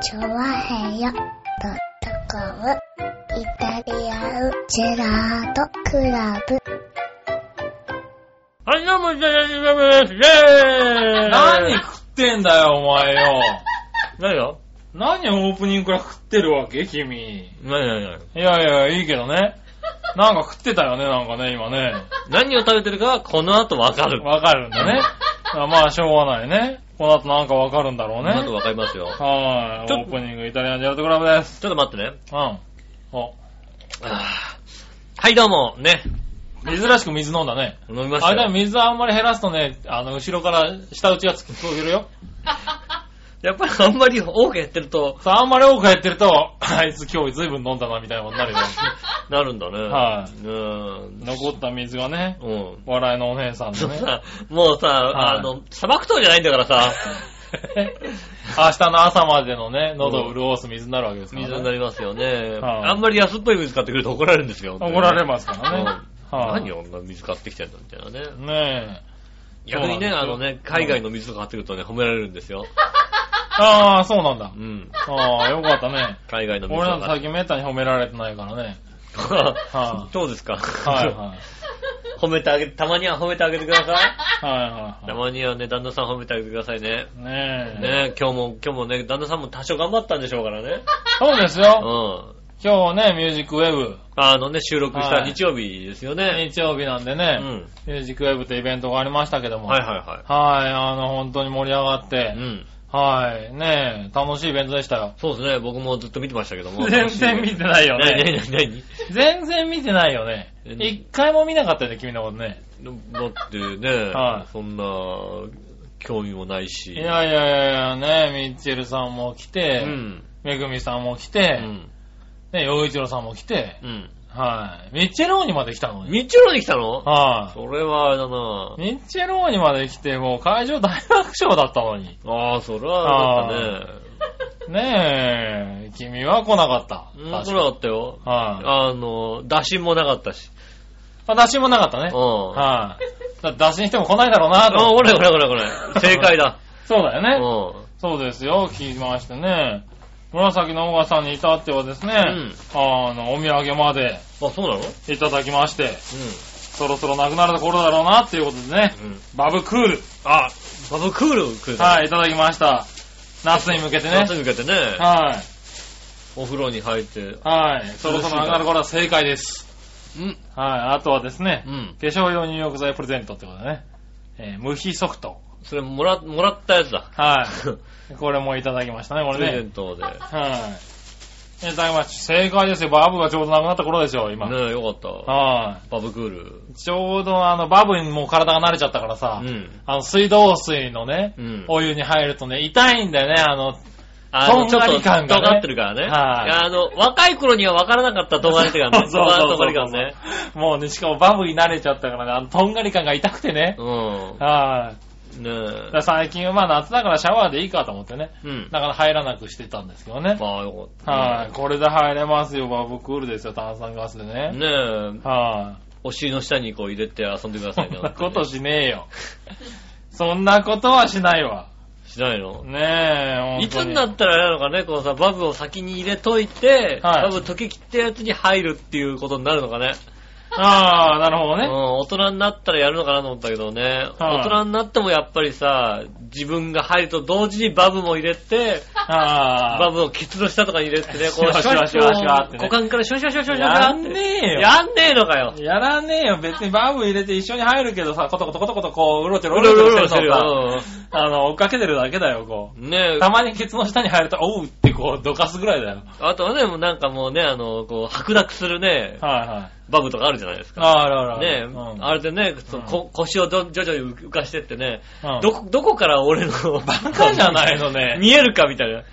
チョワヘヨドットコムイタリアンジェラートクラブ。はい、どうも、じゃじゃじゃじゃです。イェーイ何食ってんだよ、お前よ。何よ何オープニングから食ってるわけ君。何何何？いやいや、いいけどね。なんか食ってたよね、なんかね、今ね。何を食べてるかはこの後わかる。わかるんだね。あまあ、しょうがないね。この後なんかわかるんだろうね。この後わかりますよ。はい。ちょオープニングイタリアンジェラートクラブです。ちょっと待ってね。うん。お、あーはい、どうも。ね。珍しく水飲んだね。飲みましたあれだ。水あんまり減らすとね、あの、後ろから下打ちがつくるよ。やっぱりあんまり多くやってると、さあ、あんまり多くやってると、あいつ今日ずいぶん飲んだな、みたいなことになるよ。なるんだね。はいうん。残った水がね、うん。笑いのお姉さんのね。さもうさ、はいあの、砂漠島じゃないんだからさ、明日の朝までのね、喉を潤す水になるわけですから、ね。水になりますよね。はいあんまり安っぽい水買ってくると怒られるんですよ。怒られますからね。うんはい何を女水買ってきてんだみたいなね。ねえ。逆にね、そうなんですよあのね、海外の水とか買ってくるとね、褒められるんですよ。ああ、そうなんだう。ん。ああ、よかったね。海外の水俺なんて最近めったに褒められてないからね。はいそうですか。はいはい。褒めてあげて、たまには褒めてあげてください。はいはいたはまにはね、旦那さん褒めてあげてくださいね。い。ねえ。ね今日も、今日もね、旦那さんも多少頑張ったんでしょうからね。そうですうよ。ん。今日ね、ミュージックウェブ。あのね、収録したはい日曜日ですよね。日曜日なんでうね、ん。ミュージックウェブってイベントがありましたけども。はいはいははい、あの、本当に盛り上がっい。てう、ん。はい、ねえ、楽しいイベントでしたよ。そうですね、僕もずっと見てましたけども。全然見てないよ何ね。何何全然見てないよね。うん一回も見なかったよね、君のことね。何だってね、はいそんな、興味もないし。いやいやいやいやね、ミッチェルさんも来うて、ん。めぐみさんも来うて、ん。ね、洋一郎さんも来て、うん。はい。ミッチェローニまで来たのに。ミッチェロに来たの？はそれはあれだな。い。ミッチェローニまで来て、もう会場大爆笑だったのに。ああ、それはだったね。ねえ、君は来なかった。うん、確来なかったよ。はい。あの、打診もなかったし。あ、出しもなかったね。うん。はい。だって出しても来ないだろうなとあ。これこれこれこれ。正解だ。そうだよね。うそうですよ、聞きましてね。紫の小川さんに至ってはですね、んあの、お土産までん。あ、そうなの？いただきまして、うそろそろなくなるところだろうなっていうことでね、ん。うん。バブクール。あ、バブクール来る。はい、いただきました。夏に向けてね夏。に向けてね、はい。お風呂に入って。はい。そろそろなくなる頃は正解です。うん。はい。あとはですね、うん。化粧用入浴剤プレゼントってことでね、えー無比ソフト。それもら、もらったやつだ。はい。これもいただきましたね、こプレゼれね。ントで。ねはい。正解ですよ。バブがちょうどなくなった頃ですよ、今。え、よかった。はバブクール。い。ちょうどあの、バブにもう体が慣れちゃったからさ、うん。あの、水道水のね、うん。お湯に入るとね、痛いんだよね、あの、あの、ちょっと、とんがり感がね尖ってるからね。はいいやあの、若い頃には分からなかったとんがり感ね。そうそうそう感ね。もうね、しかもバブに慣れちゃったからね、あの、とんがり感が痛くてね。うん。はい。ねだから最近はまあ夏だからシャワーでいいかと思ってね、え。うん。だから入らなくしてたんですけどね。まあよかった。はい。これで入れますよ、バブクールですよ、炭酸ガスでね。ねえ、はい。お尻の下にこう入れて遊んでくださいね。そんなことしねえよ。そんなことはしないわ。しないの？ねえ、いつになったらあれなのかね、このさ、バブを先に入れといて、はいバブ溶け切ったやつに入るっていうことになるのかね。ああ、なるほどね。うん、大人になったらやるのかなと思ったけどね。はい大人になってもやっぱりさ、自分が入ると同時にバブも入れて、ああ。バブをケツの下とかに入れてね、こう、シュワシュワシュワってね股間からシュワシュワシュワシュワシュワやん。ねえよ。やんねえのかよ。やらねえよ。別にバブ入れて一緒に入るけどさ、コトコトコトコトこう、うろちょろううろちょろろうろうろしてるのるよ。さ、あの、追っかけてるだけだよ、こう。ねえた。まにケツの下に入ると、おうってこう、どかすぐらいだよ。あとはね、もうなんかもうね、あの、こう、白濁するね、はいはい。バブとかあるじゃないですか。ああらあら。ねえ、うんあれでね、そのこ腰をど徐々に浮かしてってね、うんどこ、どこから俺のバカじゃないのね。見えるかみたいな。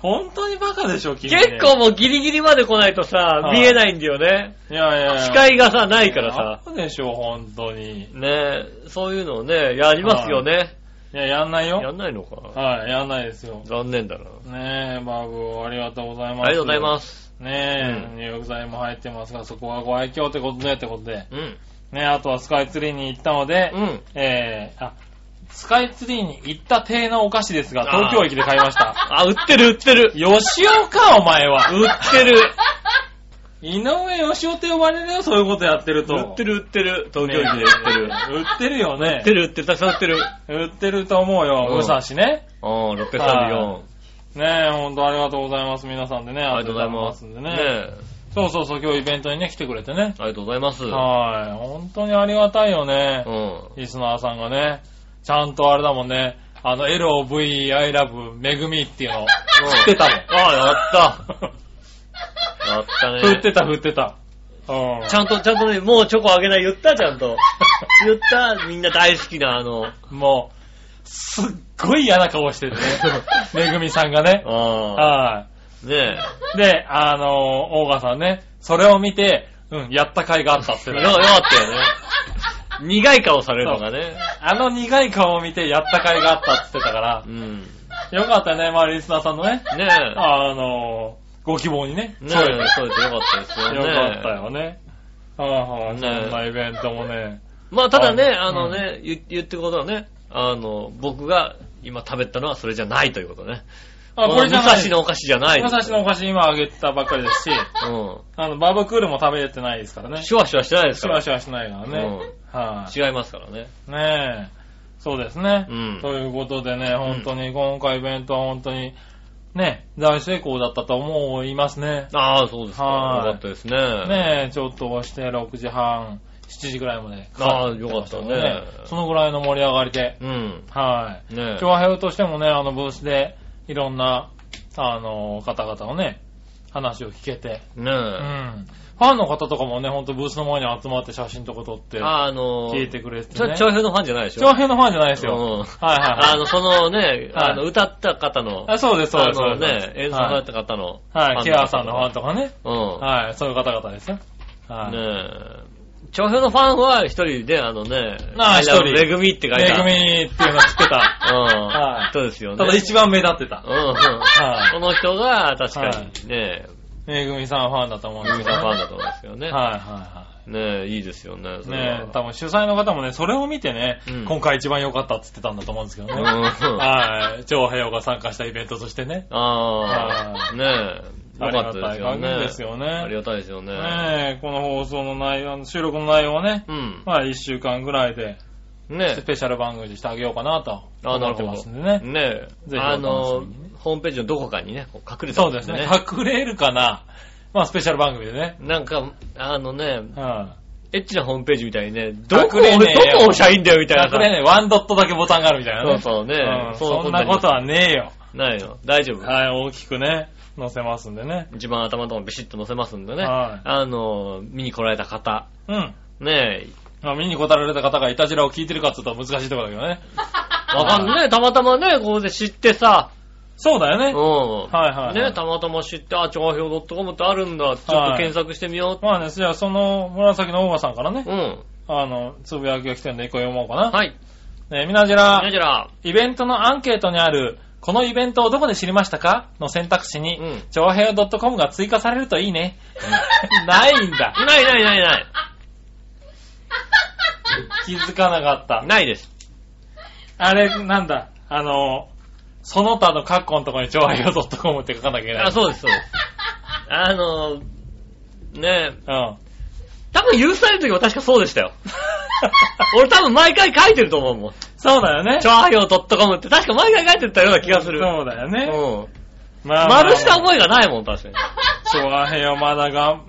本当にバカでしょ、君、ね。結構もうギリギリまで来ないとさ、はい見えないんだよね。いやいやいや。視界がさ、ないからさ。バカでしょ、本当に。ねそういうのをね、やりますよね。いや、やんないよ。やんないのか。はい、やんないですよ。残念だな。ねえ、バブ、ありがとうございます。。ありがとうございますす。ねえ、うん入浴剤も入ってますが、そこはご愛嬌ってことで、ってことで。うん。ねえ、あとはスカイツリーに行ったので、うん。えー、あ、スカイツリーに行った体のお菓子ですが、東京駅で買いました。あ、売ってる売ってる。吉尾か、お前は。売ってる。井上吉尾って呼ばれるよ、そういうことやってると。売ってる売ってる。東京駅で売ってる。売ってるよね売って。る売ってる。たくさん売ってる。売ってると思うよ、うん武蔵ね。うん、634。ねえ、ほんとありがとうございます、皆さんでね。ありがとうございま。すんでね。ねえそうそうそう、今日イベントにね、来てくれてね。ありがとうございます。はい。本当にありがたいよねう。ん。リスナーさんがね。ちゃんとあれだもんね。あの、LOV, I love, めぐみっていうの、振ってたもん。ああ、やった。やったね。振ってた、振ってた。うん。ちゃんと、ちゃんとね、もうチョコあげない。言った、ちゃんと。言った、みんな大好きな、あの、もう、すっごい嫌な顔しててね。めぐみさんがね。ああ、はねい。で、あのー、大川さんね、それを見て、うん、やった甲斐があったってえ。ねよ、よかったよね。苦い顔されるのがね。あの苦い顔を見てやった甲斐があったって言ってたからう、ん。よかったね、まあリスナーさんのね、ねあのー、ご希望にね。え。ねえ、そうですよかったですよね。よかったよね。はいはい、ねそんなイベントもね。まあ、ただね、はいあのね、言言ってることはね、あの、僕が今食べたのはそれじゃないということね。あ、これじゃない。武蔵のお菓子じゃない。武蔵のお菓子今あげたばっかりですし、うん。あの、バーベクールも食べれてないですからね。シュワシュワしてないですから。シュワシュワしないからね。は違いますからね。い。ねえ。そうですね。うんということでね、本当に今回イベントは本当に、ね、大成功だったと思いますね。ああ、そうですか。はいよかったですね。ねえ、ちょっと押して6時半、7時ぐらいまで。ああよかったねそのぐらいの盛り上がりで。うん。はい。ねえ。調和平としてもね、あのブースでいろんな、あの、方々をね、話を聞けて。ねえ。うん。ファンの方とかもね、ほんとブースの前に集まって写真とか撮って、ああの聞いてくれてちょ、ね。長編のファンじゃないでしょ？調和平のファンじゃないですよ。うんはいはい あの、そのね、あの、はい歌った方の、あそうです、そうです。あのね、演奏された方の。はい、はい、ケアさんのファンととかね。うん。はい、そういう方々ですよ。はい。ねえ。長編のファンは一人で、あのね、ああ一人めぐみって書いてある。めぐみっていうの知ってた。うん。はいそうですよね。ただ一番目立ってたう。んうん。はいこの人が確かにね、めぐみさんファンだと思うんですよね。さんファンだと思うんですよね。はいはいはねえ、いいですよね。い。それはねえ、多分主催の方もね、それを見てね、うん今回一番良かったって言ってたんだと思うんですけどね。うん はい。超平洋が参加したイベントとしてね。ああ、はいねえ、よかったですよありがたい限りね。ですよねありがたいですよね。ねえ、この放送の内容、収録の内容はね、うん。まあ一週間ぐらいで、ねスペシャル番組にしてあげようかなとああ、な思ってるほど。ますんでね。ねえぜひお楽しみにねあの、ホームページのどこかにね、こう隠れてまそうですね。隠れるかな。まあスペシャル番組でね。なんか、あのね、うん。エッチなホームページみたいにね、どこ、隠れねえよどこ押しゃいいんだよみたいなさ。隠れね、ワンドットだけボタンがあるみたいなね。そうそうねうんそうそんなことはねえよ。ないの。大丈夫。はい、大きくね、載せますんでね。一番頭のところビシッと載せますんでね。はいあの、見に来られた方。うん。ねえ、まあ、見に来られた方がイタジラを聞いてるかって言ったら難しいところだけどね。わかんないね。たまたまね、ここで知ってさ、そうだよね。うん。はいはいはいね、たまたま知って、あ、調和表 .com ってあるんだ。ちょっと検索してみよまあね、じゃあその紫の大川さんからねう。、うん。あの、つぶやきが来てるんで一個読もうかな。はい。ね、みなじらじゃ、じゃら、イベントのアンケートにある、このイベントをどこで知りましたか？の選択肢に、うん長平 .com が追加されるといいね。ないんだ。ないないないない。気づかなかった。ないです。あれ、なんだ、あの、その他のカッコのところに長平 .com って書かなきゃいけない。あ、そうです、そうです。あの、ねうん。多分許される時も確かそうでしたよ。俺多分毎回書いてると思うもん。そうだよね。調和表 .com って確か毎回書いてたような気がする。そうだよね。うん。ま丸した覚えがないもん、確かに。長平まだが、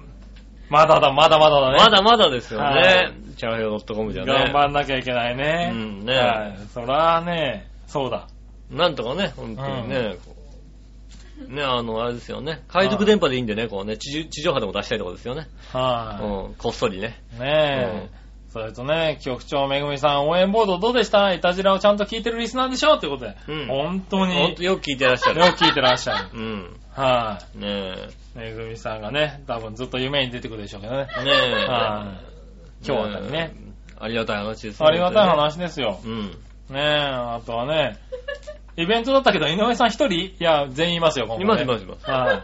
まだだ、まだまだだね。まだまだですよはね。調和表 .com じゃね。頑張んなきゃいけないね。うんねはい。そらね、そうだ。なんとかね、本当にね、こうね、あの、あれですよね。海賊電波でいいんでね、こうね、地上地上波でも出したいところですよね。はうん、こっそりね。い。ねえ。それとね、局長めぐみさん、応援ボードどうでした？いたじらをちゃんと聞いてるリスナーでしょ？ってことで。うん本当に、よほんとよく聞いてらっしゃる。く聞いてらっしゃる。うん。はねい。めぐみさんがね、多分ずっと夢に出てくるでしょうけどね。え。ねえ。はい。今日あたりね。ありがたい話ですよありがたい。話ですよ。うん。ねえ、あとはね、イベントだったけど、井上さん一人？いや、全員いますよ、今回、ね。いますいますいますはい。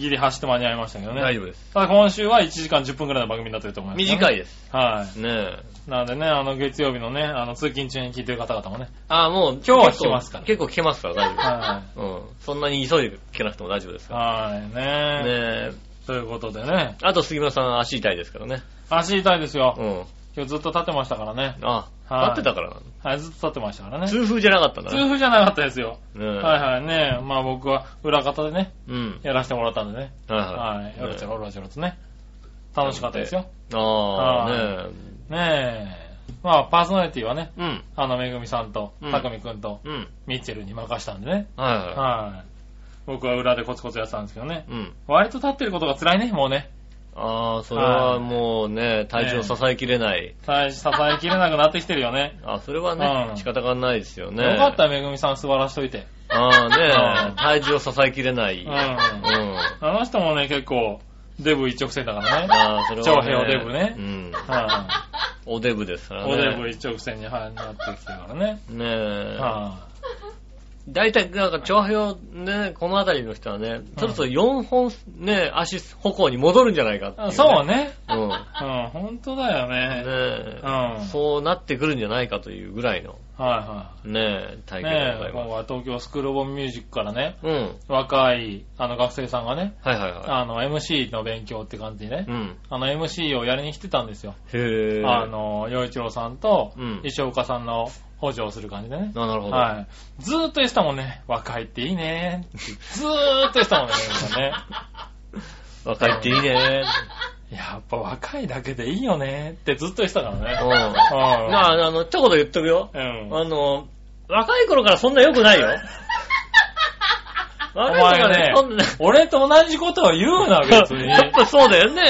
ギリ走って間に合いましたけどね。大丈夫です。ただ今週は1時間10分くらいの番組になってると思います、い。短いです。はい。ねえ。なのでね、あの、月曜日のね、あの、通勤中に聞いてる方々もね。ああ、もう、今日は聞けますから結構聞けますから、大丈は夫。うん。そんなに急いで聞けなくても大丈夫ですい。から。はい。ねねえ。ということでね。あと杉村さん足痛いですからね。足痛いですよ。うん。今日ずっと立ってましたからね。あ、はい立ってたからなの？はい、ずっと立ってましたからね。痛風じゃなかったんだ痛ね。風じゃなかったですよ。ねえ。はいはいね。まあ僕は裏方でね、うん。やらせてもらったんでね。はいははいい。よろちょろよろちょろとね。楽しかったですよ。ああ、はいねねえ。まあパーソナリティはね、え。うん。あのめぐみさんとうん、たくみくんと、うん。ミッチェルに任したんでね。はいははい。僕は裏でコツコツやってたんですけどね。い。うん。割と立ってることが辛いね、もうね。ああ、それはもうね、体調支えきれない。さ支えきれなくなってきてるよね。あ、それはうね、ん仕方がないですよね。よかった、めぐみさん座らしといて。ああうんね、体重を支えきれない。う。うんん。ああの人もね、結構、デブ一直線だからね。あ、それは、ね。長平おデブねうん。はおデブですからい。ね。おデブ一直線にはいなってきてるからね。ねえ。は大体、なんか、長平ね、この辺りの人はね、そろそろ4本ね、足歩行に戻るんじゃないかっていう、い。そう。ね。うん。うん、本当だよね。ねえ、うんそうなってくるんじゃないかというぐらいの、はい体はい。ねえ、験でございま今回東京スクールオブミュージックからね、す。うん。若い、あの学生さんがね、はいはいはあの MC の勉強って感じでねい。う、ん。あの MC をやりに来てたんですよ。へえ。あ、の、洋一郎さんとうん、石岡さんの補助をする感じでね。あなるほど。はい。ずーっと言ってたもんね。若いっていいねずーっと言ってたもんね。ね 若いっていいね。やっぱ若いだけでいいよねってずっと言ってたからうん。ね。まあ、あの、一言言っとくよ。うん。あの、若い頃からそんな良くないよ。お若い頃から前ね俺と同じことを言うな、別に。やっぱそうだよね。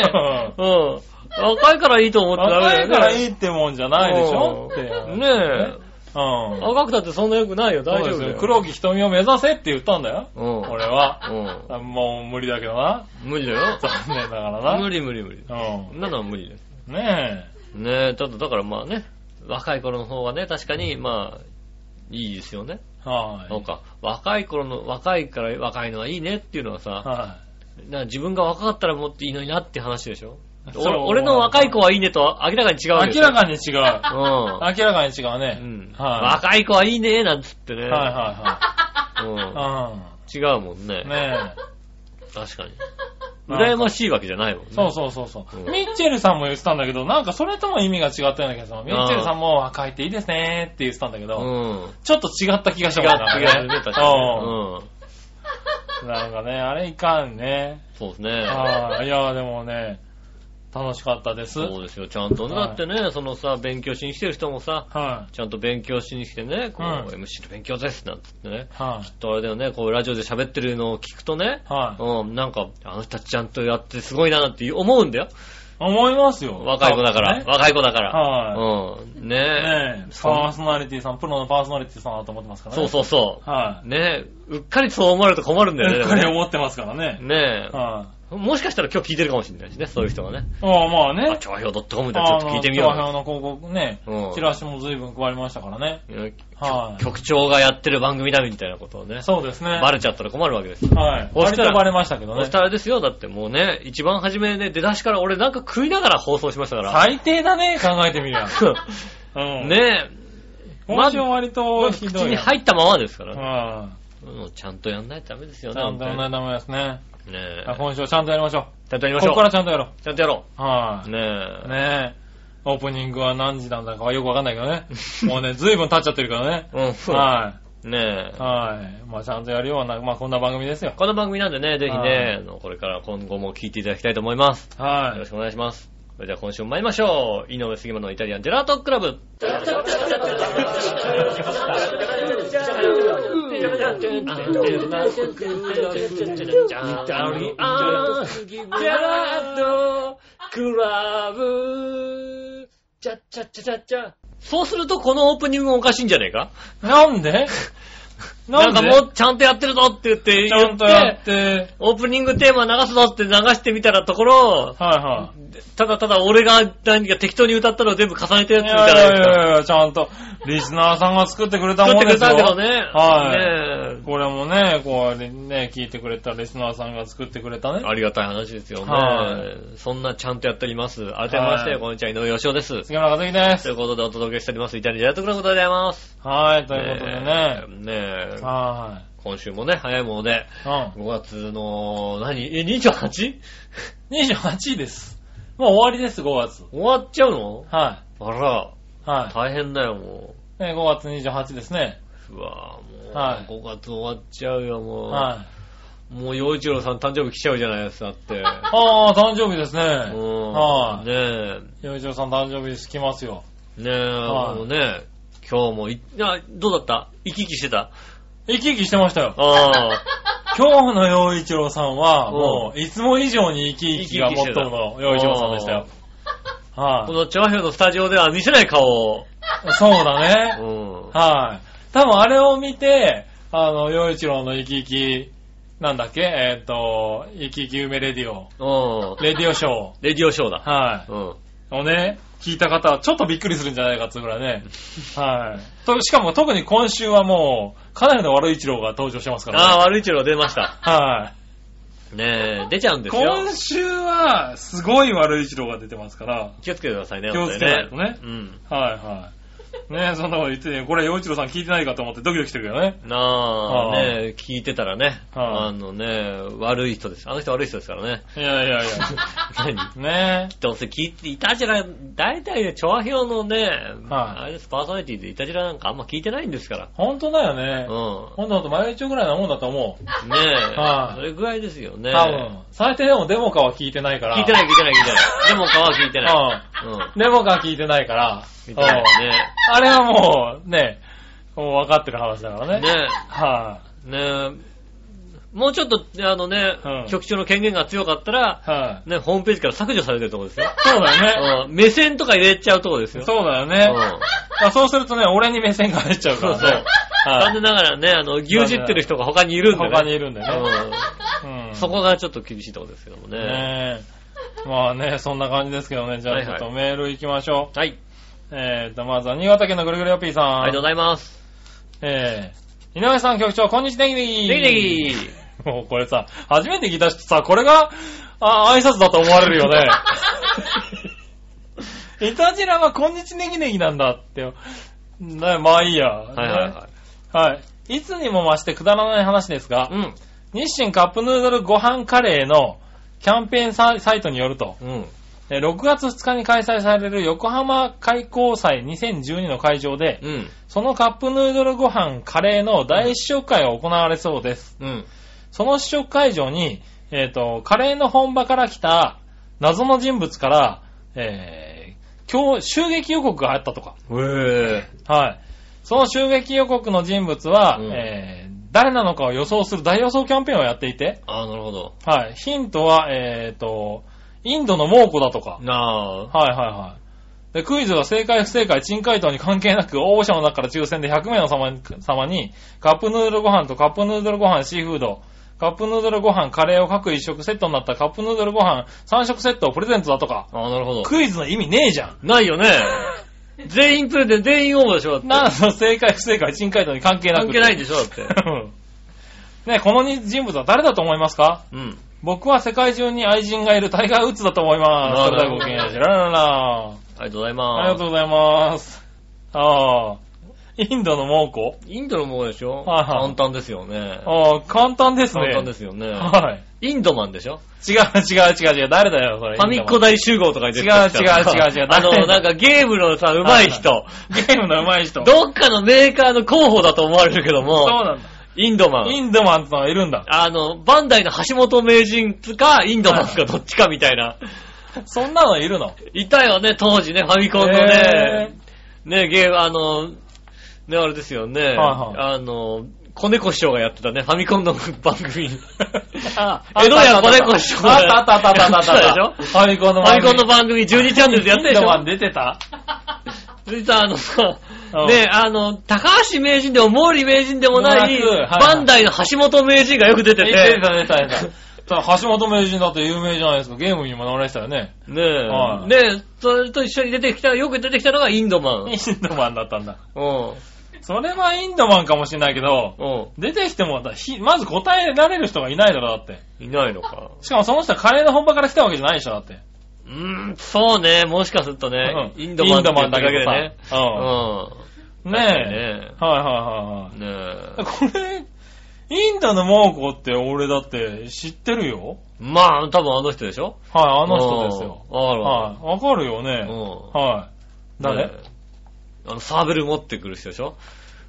ううん。若いからいいと思ってダメだよね。若いからいいってもんじゃないでしょって。うんねえ。うん。若くたってそんな良くないよ。大丈夫だですよ黒木瞳を目指せって言ったんだよ。うん。俺は。うん。もう無理だけどな。無理だよ。残念だからな。無理無理無理。うそんなのは無理です。ん。ねねえ、ちょっとだからまあね、若い頃の方がね、確かにまあ、いいですよね。え。はなんか、若い頃の、若いから若いのはいいねっていうのはさ、い。はな自分が若かったらもっといいのになって話でしょ俺俺の若い子はいいねとは明らかに違う明らかに違う。うん。明らかに違うね。うんは若い子はいいねなんつってね。い。はいはうんいは違うもんね。ね確かに。羨ましいわけじゃないもんね。え。そうそうそうそううんミッチェルさんも言ってたんだけど、なんかそれとも意味が違ったような気がする。ミッチェルさんも若いっていいですねって言ってたんだけど、うん。ちょっと違った気がしたもんな違うね、確かに。うん。うん。なんかね、あれいかんね。そうですね。はい。いや、でもね、楽しかったです。そうですよ、ちゃんとね。だはいってね、そのさ、勉強しに来てる人もさ、はちゃんと勉強しに来てね、こう、うん MC の勉強ですなんつってね。い。はい。きっとあれだよね、こう、ラジオで喋ってるのを聞くとね、はい。うん、なんか、あの人たちちゃんとやってすごいなって思うんだよ。思いますよ。若い子だから。ね若い子だから。はうん。ねい。え。ねえ、そうパーソナリティさん、プロのパーソナリティさんだと思ってますからね。そうそうそう。はねえ、うっかりそう思われると困るんい。だよね。うっかりでもね思ってますからね。ねはい。え。もしかしたら今日聞いてるかもしれないしね、そういう人がね。ああ、まああ、ね。調和表 .com でちょっと聞いてみようよ。あのの広告ねうん、チラシも随分配りましたからね。うんはい局長がやってる番組だみたいなことをね、そうですね。バレちゃったら困るわけですよ。はい。割とバレましたけどねそし。たらですよ、だってもうね、一番初めね、出だしから俺なんか食いながら放送しましたから。最低だね、考えてみりゃ。うん。ねえ、今週は割まとひどいよ。に入ったままですから。はもうちゃんとやんないとダメですよい。ね。ちゃんとやんないとダメですね。ねえ。今週はちゃんとやりましょちゃんとやりう。ここかましょう。らちゃんとやろちゃんとやろう。はう。い。ねえ。ねえ。オープニングは何時なんだかはよくわかんないけどね。もうね、随分経っちゃってるからね。うん。はねえい。。はい。まあちゃんとやるような、まあこんな番組ですよ。この番組なんでね、ぜひはいね、これから今後も聞いていただきたいと思います。よはろしくお願いします。それでは今週も参りましょう。井上杉村のイタリアンジェラートクラブ。そうするとこのオープニングおかしいんじゃねえか？い。なんで？なんかもうちゃんとやってるぞって言って、ちゃんとやって、オープニングテーマ流すぞって流してみたらところ、はいはただただ俺が何か適当に歌ったのを全部重ねたやい。つみたいやいやいやいや、ちゃんと、リスナーさんが作ってくれた作ってくれ。たけどね。はいねこれもね、こうね、聞いてくれたリスナーさんが作ってくれたねえ。ありがたい話ですよね。はそんなちゃんとやっております。改めまして、はいこんにちは、井上義雄です。杉村和樹です。ということでお届けしております、イタリアンジェラートクラブでございます。はい、ということでね。ねえ。は今週もね、早いもので、い。うん。5月の、何？え、28? 28位です。もう終わりです、5月。終わっちゃうの？はあら、い。は大変だよ、もい。ね、5月28ですね。う。うわぁ、もう、はい5月終わっちゃうよ、もう。はい。もう、洋一郎さん誕生日来ちゃうじゃないですか、だって。ああ、誕生日ですね。うん。はいねえ。洋一郎さん誕生日です。来ますよ。ねえ、はいもうね、今日もい、いや、どうだった？生き生きしてた？生き生きしてましたよ。今日の洋一郎さんは、もう、いつも以上に生き生きがモットーの洋一郎さんでしたよ。はこの調和表のスタジオでは見せない顔を。い。そうだうね。ん。はい。多分あれを見て、あの、洋一郎の生き生き、なんだっけ？えーっと、生き生き梅レディオ、うん。レディオショレディオショーだ。ー。はい。うん。をね、聞いた方はちょっとびっくりするんじゃないかっていうぐらいね。はい。と、しかも特に今週はもう、かなりの悪い一郎が登場してますからね。ああ、悪い一郎出ました。はい。ねえ、出ちゃうんですよ。今週は、すごい悪い一郎が出てますから。気をつけてくださいね、気をつけないとね本当にね。はいはい。ねそんなこと言ってね、これ、洋一郎さん聞いてないかと思ってドキドキしてるけどね。うん。なあ、ああねえ、聞いてたらね、はいあのね、悪い人です。あの人悪い人ですからね。いやいやい何や。ねどうせ聞いて、いたじら、大体ね、調和表のね、はいあれです、パーソナリティでいたじらなんかあんま聞いてないんですから。本当だよね。うん。ほんとほんと、毎日ぐらいなもんだと思う。ねえ、はいそれぐらいですよね。多分。最低でもデモカは聞いてないから。聞いてない聞いてない聞いてない。でも顔は聞いてない。うん。うん。デモカは聞いてないから。聞いてないうんね。あれはもう、ね、もう分かってる話だからね。ねはえ、ねえ、もうちょっと、あのね、うん局長の権限が強かったら、い。はい。ね、ホームページから削除されてるところですよ。そうだよね。うん目線とか入れちゃうところですよ。そうだよね。うんあそうするとね、俺に目線が入っちゃうかそうそう。らね。はい残念ながらね、あの、牛耳ってる人が他にいるんでね。他にいるんでね。うんうん。そこがちょっと厳しいところですけどもね。ねえ。まあね、そんな感じですけどね。じゃあちょっとメール行きましょう。はい。えーと、まずは新潟県のぐるぐるよっぴーさん。ありがとうございます。えー、井上さん局長、こんにちは、ネギネギ。ネギネギもうこれさ、初めて聞いた人さ、これが、あ、挨拶だと思われるよね。いたじらはこんにちネギネギなんだって。ね、まあいいや。はいはいははい。いつにも増してくだらない話ですが、うん。日清カップヌードルご飯カレーのキャンペーンササイトによると、うん。え6月2日に開催される横浜開港祭2012の会場で、うん。そのカップヌードルご飯カレーの大試食会が行われそうです。うん。その試食会場に、えっ、と、カレーの本場から来た謎の人物から、えー、今日、襲撃予告があったとか。はい。その襲撃予告の人物は、うんえー、誰なのかを予想する大予想キャンペーンをやっていて、ああ、なるほど。はい。ヒントは、えっ、と、インドの猛虎だとか。なあ。はいはいはい。で、クイズは正解不正解、珍回答に関係なく、応募者の中から抽選で100名の様に様に、カップヌードルご飯とカップヌードルご飯シーフード、カップヌードルご飯カレーを各一食セットになったカップヌードルご飯3食セットをプレゼントだとか。ああ、なるほど。クイズの意味ねえじゃん。ないよね。全員プレゼン、全員応募でしょだって。なんの正解不正解、珍回答に関係なく。関係ないでしょだって。う んね、この人物は誰だと思いますか？うん。僕は世界中に愛人がいるタイガー・ウッズだと思います。あそれではごきげんよう。ありがとうございあります。がとうございます。ああ。インドの猛虎？インドのものでしょ？はいはい簡単ですよね。ああ、簡単ですね。簡単ですよね。はい。インドマンでしょ？違う違う違う違う。誰だよ、それ。ファミコ大集合とかに出て違う違う違う違うあの、なんかゲームのさ、上手い人。ゲームの上手い人。どっかのメーカーの候補だと思われるけども、そうなんだ。インドマン。インドマンってのがいるんだ。あの、バンダイの橋本名人か、インドマンかどっちかみたいな。そんなのいるの？いたよね、当時ね、ファミコンのね、ね、ゲーム、あの、ね、あれですよね、はいあの、子猫師匠がやってたね、ファミコンの番組。あ 江戸屋子猫師匠あったあったあったあったあったあった。でしょファミコンのファミコンの番組12チャンネルでやってるでしょインドマン出てたあのさうん、ね、あの、高橋名人でも毛利名人でもない、バンダイの橋本名人がよく出て出て、た出た出た。ただ橋本名人だって有名じゃないですか。ゲームにもなられてたよね。ねえ、はいねえ、それと一緒に出てきた、よく出てきたのがインドマン。インドマンだったんだ。うん。それはインドマンかもしれないけど、う出てきてもだひまず答えられる人がいないだろ、だって。ん。いないのか。しかもその人はカレーの本場から来たわけじゃないでしょ、だって。うーん、そうね、もしかするとね、うんインドマンって言っただけでインドマンねうん。ねえ。ねはいはいはえ。ねいはい。これ、インドの猛虎って俺だって知ってるよ？え。まあ、多分あの人でしょ？はい、あの人ですよ。うんわかるわはい、わかるよね。うんはい。誰？ねえあの、サーベル持ってくる人でしょ？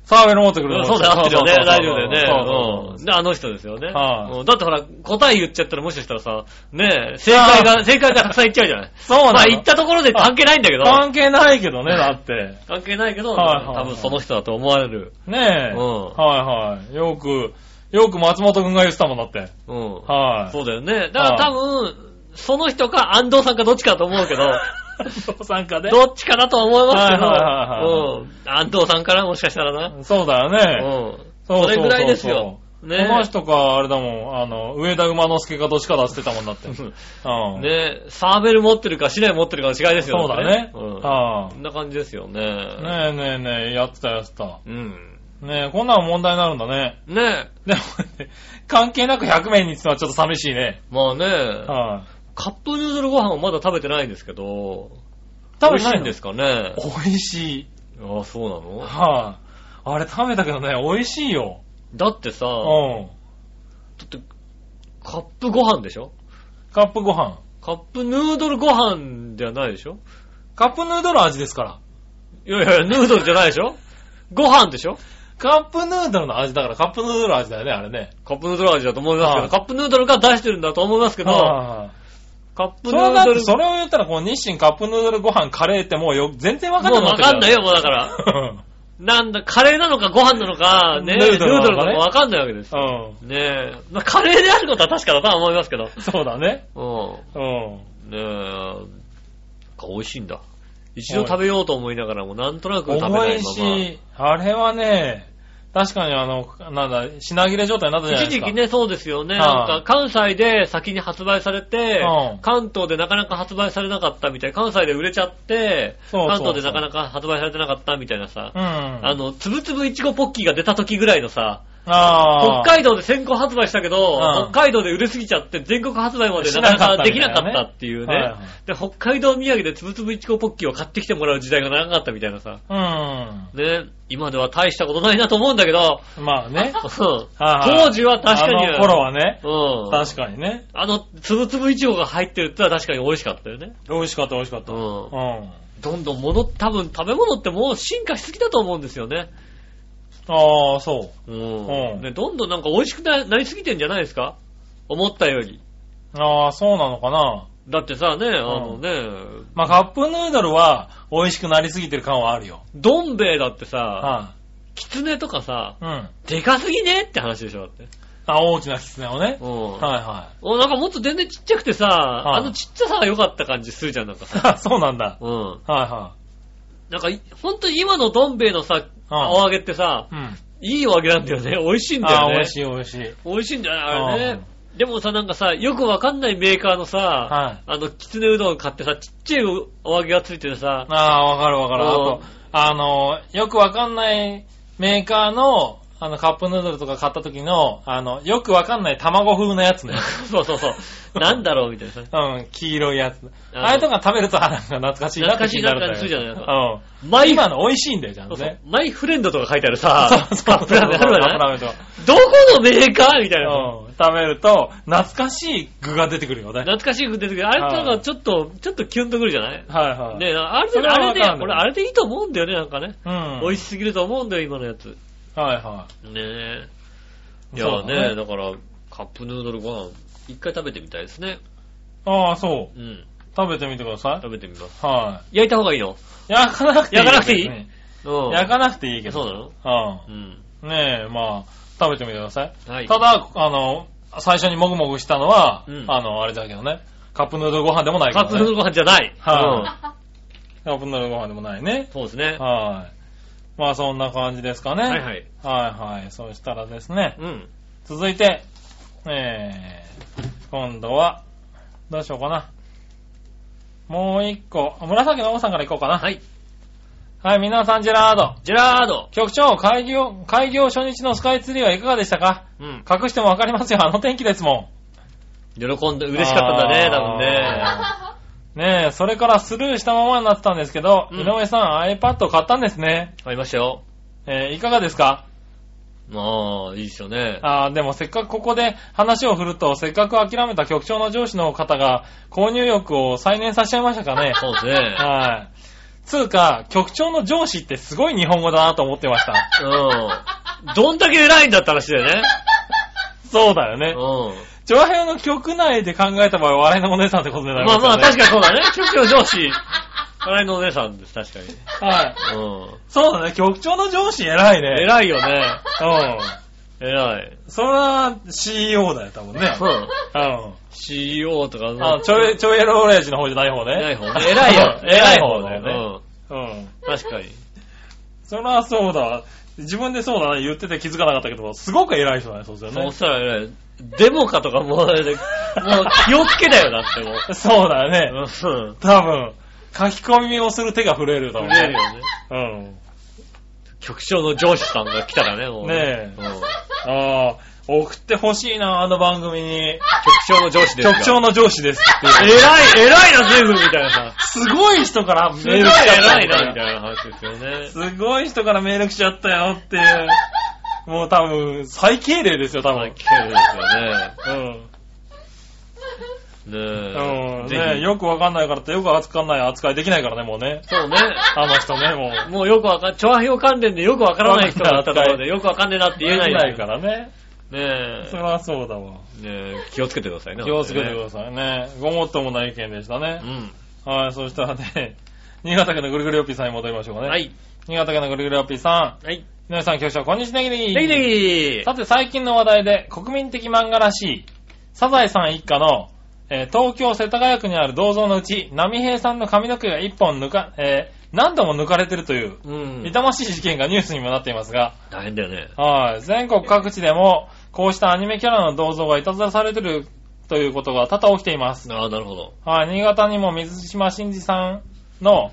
サーベル持ってくるそうだよ、合ってるよね。大丈夫だよね。そうん。で、あの人ですよね。だってほら、答え言っちゃったらもしかしたらさ、ねえ、正解が、正解がたくさん言っちゃうじゃない？そうなのまあ言ったところで関係ないんだけど。関係ないけどね、だって。関係ないけど、はい多分その人だと思われる。ねえ。うんはいはい。よく、よく松本くんが言ってたもんだって。うん。はい。そうだよね。だから多分、その人か安藤さんかどっちかだと思うけど、参加でどっちかだとは思いますけど、はいはいはいはいうん。安藤さんからもしかしたらな。そうだよね。うん。そうそれぐらいですよ。ねこの人か、あれだもん、あの、上田馬之助かどっちか出してたもんだって。うん。ねサーベル持ってるか、シナイ持ってるかの違いですよそうだね。うん。はこんな感じですよね。い。ねえねえねえ、やってたやってた。うん。ねえ、こんなの問題になるんだね。ねでもね、関係なく100名にってのはちょっと寂しいね。まあね、はカップヌードルご飯をまだ食べてないんですけど、い。食べない美味しいんですかね？美味しい。ああ、そうなの？はい。あれ食べたけどね、美味しいよ。だってさ、だうん。って、カップご飯でしょ？カップご飯。カップヌードルご飯ではないでしょ？カップヌードル味ですから。いやいや、ヌードルじゃないでしょ？ご飯でしょ？カップヌードルの味だから、カップヌードル味だよね、あれね。カップヌードル味だと思いますけど、はいカップヌードルが出してるんだと思いますけど、はいカップそれだって、ヌードル、それを言ったら、この日清カップヌードルご飯カレーってもうよ、全然わかんもうなくなってるわかんないよ、もうだから。よ。なんだ、カレーなのかご飯なのか、ね、ヌードルなのかわかんないわけですうよ。ん。ねえ。まあ、カレーであることは確かだとは思いますけど。そうだね。うん。うん。ねえ。なんか美味しいんだ。一度食べようと思いながらも、なんとなく食べないまま。美味しい。あれはね、確かにあの、なんだ、品切れ状態になったじゃないですか。一時期ね、そうですよね。はいなんか、関西で先に発売されて、うん関東でなかなか発売されなかったみたい。関西で売れちゃって、そうそうそう関東でなかなか発売されてなかったみたいなさ。うん。あの、つぶつぶいちごポッキーが出た時ぐらいのさ、あ北海道で先行発売したけど、うん北海道で売れすぎちゃって全国発売までなかなかできなかったっていうね。はいはいで、北海道土産でつぶつぶいちごポッキーを買ってきてもらう時代が長かったみたいなさ。あ。ね、今では大したことないなと思うんだけど、うん。まあね。うんはいはい当時は確かに。あの頃はね。うん。確かにね。あの、つぶつぶいちごが入ってるってのは確かに美味しかったよね。美味しかった美味しかった。ううんん。どんどん物、多分食べ物ってもう進化しすぎだと思うんですよね。ああ、そう。うん。うんね、どんどんなんか美味しくななりすぎてんじゃないですか？思ったより。ああ、そうなのかな。だってさ、ね、あのね、まあ、カップヌードルは美味しくなりすぎてる感はあるよ。どん兵衛だってさ、はキツネとかさ、い。うん。でかすぎねって話でしょ、だって。あ、大きなキツネをね。うん。はいはおなんかもっと全然ちっちゃくてさ、いあのちっちゃさが良かった感じするじゃん、なんかさ。そうなんだ。うん。はいはなんかい、ほんとに今のどん兵衛のさ、お揚げってさ、い。うん。いいお揚げなんだよね。美味しいんだよね。美味しい美味しい。美味しいんだよね、あれうね。でもさ、なんかさ、よくわかんないメーカーのさ、はいあの、きつねうどん買ってさ、ちっちゃいお揚げがついててさ、ああ、わかるわかる。あうんと、あの、よくわかんないメーカーの、あの、カップヌードルとか買った時の、あの、よくわかんない卵風のやつね。そうそうそう。なんだろうみたいなさ。うん、黄色いやつ。あのあれとか食べると、あ、なんか懐かしいなって気になるんだよ。懐かしいな感じするじうん。マイ今の美味しいんだよ、ちゃんとね。マイフレンドとか書いてあるさ、そうそうカップラーメンあるわね。どこのメーカーみたいな。うん。食べると、懐かしい具が出てくるよね。懐かしい出てくる。あれなんかちょっと、ちょっとキュンとくるじゃない？はいはい。ねあれで、あれで、俺あれでいいと思うんだよね、なんかね。うん。美味しすぎると思うんだよ、今のやつ。はいはねえ。いやねね、だから、カップヌードルご飯、一回食べてみたいですね。い。ああ、そう。うん。食べてみてくださ食べてみます。い。は焼いた方がいいの？い。焼かなくていい？焼かなくていい。焼かなくていいけど。そうなの？ううん。ん。ねえ、まあ、食べてみてください。はい。ただ、あの、最初にもぐもぐしたのは、うんあの、あれだけどね。カップヌードルご飯でもないからね。カップヌードルご飯じゃない。はカップヌードルご飯でもないね。そうですね。はい。まあそんな感じですかね。はいはい。はいはい。そしたらですね、うん。続いて、えー、今度は、どうしようかな。もう一個、あ紫の王さんから行こうかな。はい。はい、皆さんジェラード。ジェラード。局長、開業、開業初日のスカイツリーはいかがでしたか？うん。隠してもわかりますよ、あの天気ですも喜んで、嬉しかったんだね、多分ね。ん。ねえ、それからスルーしたままになってたんですけど、うん井上さん iPad 買ったんですね。ありましたよ。えーいかがですか？まあ、いいですよね。あーでもせっかくここで話を振ると、せっかく諦めた局長の上司の方が購入欲を再燃させちゃいましたかね。そうですね。はい。つうか、局長の上司ってすごい日本語だなと思ってました。うん。どんだけ偉いんだった話だよね。そうだよね。う長編の局内で考えた場合、笑いのお姉さんってことになりん。まあますよね。まあ、確かにそうだね。局長上司。笑いのお姉さんです、確かに。はい。うん。そうだね、局長の上司偉いね。偉いよね。うん。偉い。それは CEO だよ、多分ね。うん。うん。CEO とかあ、ちょい、ちょいエロ親父の方じゃない方ね。偉い方ね。偉いよ。偉い方だよね。うん。うん。確かに。それはそうだ。自分でそうだね、言ってて気づかなかったけど、すごく偉い人だね、そうですよねそう。したら偉い。デモかとかもう、もう気をつけだよ、だってもう。そうだよね。うん。多分、書き込みをする手が震えるだろう震えるよね。うん。局長の上司さんが来たらね、もう。ねえうん。ああ、送ってほしいな、あの番組に。局長の上司ですよ。局長の上司ですっていう。偉い、偉いな、随分みたいなさ。すごい人からメール来ちゃった偉いな、みたいな話ですよね。すごい人からメール来ちゃったよっていう。もう多分、最敬礼ですよ、多分。まあ綺麗ですよね。うん。ねうん。ねひ。よくわかんないからってよく扱んない扱いできないからね、もうね。そうね。あの人ね、もう。もうよくわかん、調和表関連でよくわからない人があったところで、よくわかんねえなって言えない。できないからね。ねそりゃそうだわ。え。ねえ、気をつけてくださいね。気をつけてくさださいね。ごもっともない意見でしたねう。ん。はい、そしたらね、新潟県のぐるぐるよっぴーさんに戻りましょうかね。は。い。新潟県のぐるぐるよっぴーさん。はい。皆さん、局長、こんにちは、ネギネギ。ネギネギさて、最近の話題で国民的漫画らしい、サザエさん一家の、えー東京世田谷区にある銅像のうち、波平さんの髪の毛が一本抜か、えー何度も抜かれてるという、うん。痛ましい事件がニュースにもなっていますが、大変だよね。はい。全国各地でも、こうしたアニメキャラの銅像がいたずらされてるということが多々起きています。ああ、なるほど。はい。新潟にも水島真司さんの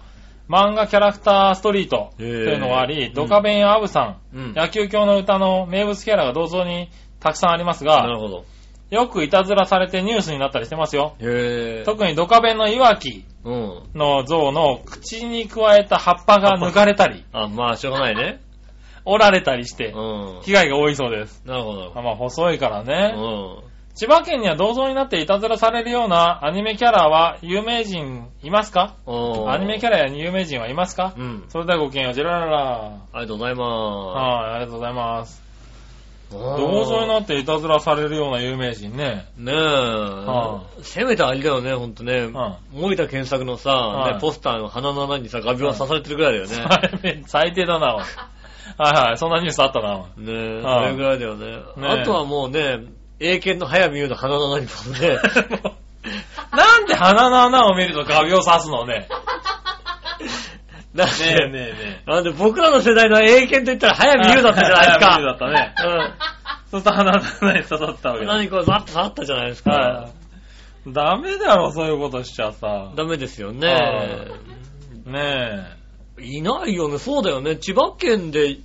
漫画キャラクターストリートというのがあへり、ードカベンやアブさん、うん。野球教の歌の名物キャラが銅像にたくさんありますが、なるほど。よくいたずらされてニュースになったりしてますよ。へえ。特にドカベンのいわきうん。の像の口に加えた葉っぱが抜かれたり、あ、まあ、しょうがないね。折られたりして、うん。被害が多いそうです。なるほど。あまあ、細いからうね。ん。千葉県には銅像になっていたずらされるようなアニメキャラは有名人いますか？うんアニメキャラや有名人はいますか？うん。それではごきげんよう、ジェラララ。ありがとうございまはい、ありがとうございます。す。銅像になっていたずらされるような有名人ね。ねはえ。せめてあれだよね、ほんとね。は森田健作のさ、はいねポスターの鼻の穴にさ、画鋲刺されてるぐらいだよね。最低だな、おい はいはい、そんなニュースあったな。ねえ、そはいれぐらいだよね。ねあとはもうね、英検の早見優の鼻の穴にもね、なんで鼻の穴を見ると画鋲刺すのね。ねえねえで、ねなんで僕らの世代の英検と言ったら早え。見優だったじゃないです早見優だか。ったね。そうすると鼻の穴に刺さったわうん。けだ。何これザッとあったじゃないですか。はい。ダメだろ、そういうことしちゃさ。ダメですよね。ねいないよね、そうだよね。千葉県で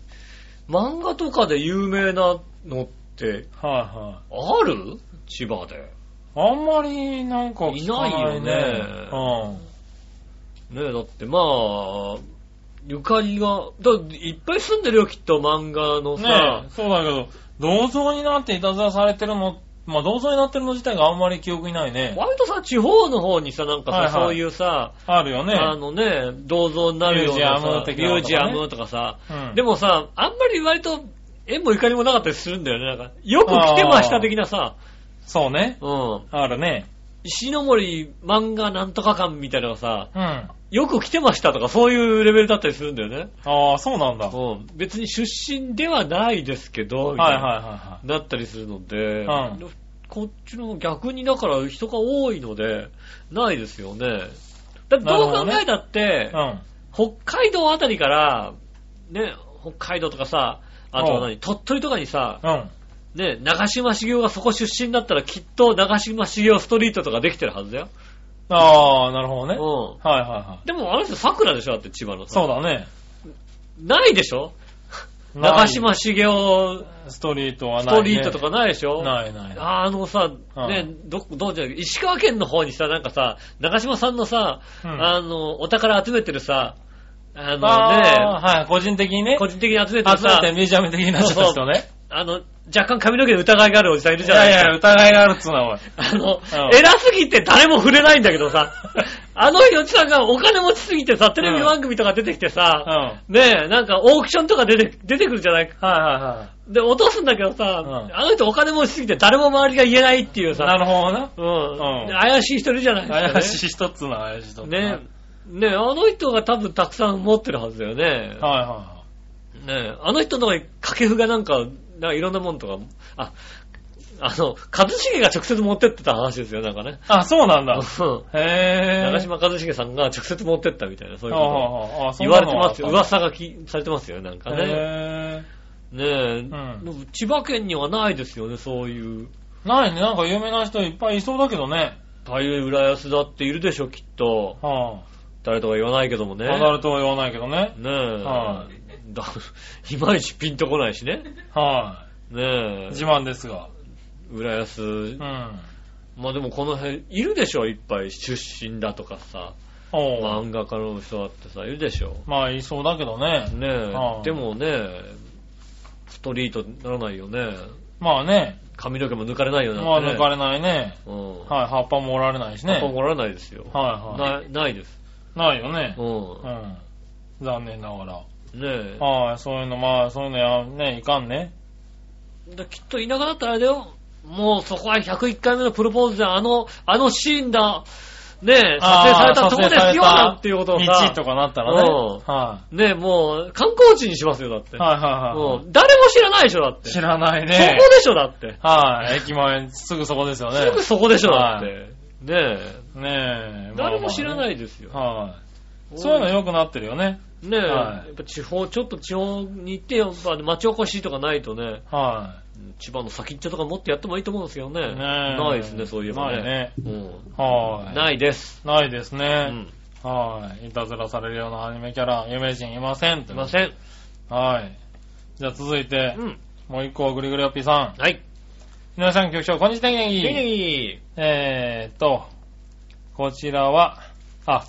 漫画とかで有名なのってえ。はいはい。ある？千葉で。あんまりなんかいいないよねねえ、だってまあ、ゆかりが、だいっぱい住んでるよ、きっと漫画のうん。さ。ねえ、そうだけど、銅像になっていたずらされてるの、まあ銅像になってるの自体があんまり記憶にないね。割とさ、地方の方にさ、なんかさ、はいはいそういうさ、あるよね。あのね、銅像になるようなさミュージアムムとかさ、うんでもさ、あんまり割と縁もゆかりもなかったりするんだよね。なんか、よく来てました的なさ、そうね。うん。あるね。石の森漫画なんとか館みたいなのがさ、うん。あよく来てましたとかそういうレベルだったりするんだよね。あ、そうなんだ。はいうん。別に出身ではないですけど、みたいなはいはいはだったりするので、うんこっちの逆にだから人が多いので、ないですよね。だってどう考えたって、うん。北海道あたりから、ね、北海道とかさ、あとはう何、鳥取とかにさ、うん。ね、長島茂雄がそこ出身だったらきっと長島茂雄ストリートとかできてるはずだよ。ああ、なるほどね。うはいはいはん。でもあの人桜でしょだって千葉の。そうだね。ないでしょ？長島茂雄ストリートはスない、ね。トリートとかないでしょ？ないない。あのさ、ね、ど、どうじゃ石川県の方にさ、なんかさ、長島さんのさ、うんあの、お宝集めてるさ、あのあね、ーはい、個人的にね。個人的に集めてるさ集め、てミュージアム的になっちゃった人ね。あの、若干髪の毛で疑いがあるおじさんいるいじゃないやいですか。や、疑いがあるっつうのは。あの、うん偉すぎて誰も触れないんだけどさ、あのおじさんがお金持ちすぎてさ、テレビ番組とか出てきてうん。さ、はいねえ、なんかオークションとか出て、出てくるじゃない？はいはで、落とすんだけどさ、うんあの人お金持ちすぎて誰も周りが言えないっていうい。さ、なるほどな。うんうんで怪しい人いるじゃないですか、ね。怪しい人っつうのは怪しい人っつうのはねねあの人が多分たくさん持ってるはずだよね。はいはねあの人の掛布がなんか、なんかいろんなもんとか、あ、あの、一茂が直接持ってってた話ですよ、なんかね。い。あ、そうなんだ。うんへぇー。長嶋一茂さんが直接持ってったみたいな、そういうはあこと。言われてますよ。う噂がきされてますよ、なんかね。へねえ、んでも千葉県にはないですよね、そういう。ー。ないね。なんか有名な人いっぱいいそうだけどね。大変浦安だっているでしょ、きっと。は誰とは言わないけどもね。あ。当たるとは言わないけどね。ねえ。はだ いまいちピンとこないしね。はねい。え。自慢ですが。浦安。うん。まあでもこの辺、いるでしょ、いっぱい。出身だとかさ。おう。漫画家の人だってさ、いるでしょ。まあ、いそうだけどね。ねはあえ。でもね、ストリートにならないよね。まあね。髪の毛も抜かれないよね。まあ、だってね抜かれないね。うん。はい、葉っぱも折られないしね。葉っぱもらわないですよ。はいはい。なないです。ないよね。う。うんん。残念ながら。ねえ。はい、そういうの、まあ、そういうのや、ね、いかんね。だきっと田舎だったらあれだよ。もうそこは101回目のプロポーズであの、あのシーンだ。ねえ、撮影されたとこですよなんていうことをさ。道とかなったらね。うんはねえ、もう観光地にしますよ、だって。い。はいはいもはう誰も知らないでしょ、だって。い。知らないね。そこでしょ、だって。はい。駅前、すぐそこですよね。すぐそこでしょ、だはって。ねえ。ねえ。。誰も知らないいですよ。はい。そういうの良くなってるよね。ねえ、はいやっぱ地方、ちょっと地方に行ってよ、やっぱ町おこしとかないとね、は千葉の先っちょとかもっとやってもいいと思うんですけどね。い。ねえ。ないですね、そういえばね。ないね。うんはい。ないです。ないですうね。ん。はい。いたずらされるようなアニメキャラ、有名人いません。すいません。はい。じゃあ続いてう、ん。もう一個、ぐりぐりおっぴーさん。はい。皆さん局長、こんにちは、ネギネギネギえーっと、こちらは、あ、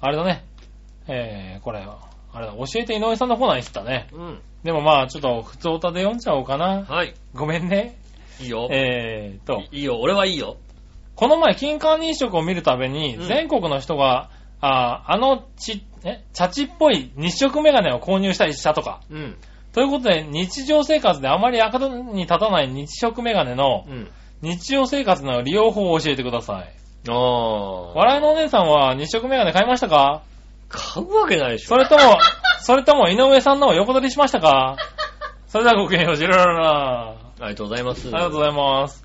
あれだね。えー、これ、あれだ、教えて井上さんのコーナーにしたね。うん。でもまあ、ちょっと、普通歌で読んじゃおうかな。はい。ごめんね。いいよ。えーっと、いいよ、俺はいいよ。この前、金環日食を見るたびに、うん全国の人が、ああのち、え、チャチっぽい日食メガネを購入したりしたとか。うん。ということで、日常生活であまり役に立たない日食メガネのうん。日常生活の利用法を教えてください。ああ。笑いのお姉さんは日食メガネ買いましたか？買うわけないでしょ。それとも、それとも井上さんのを横取りしましたか？それではごきげんよう、ジロララありがとうございます。ありがとうございます。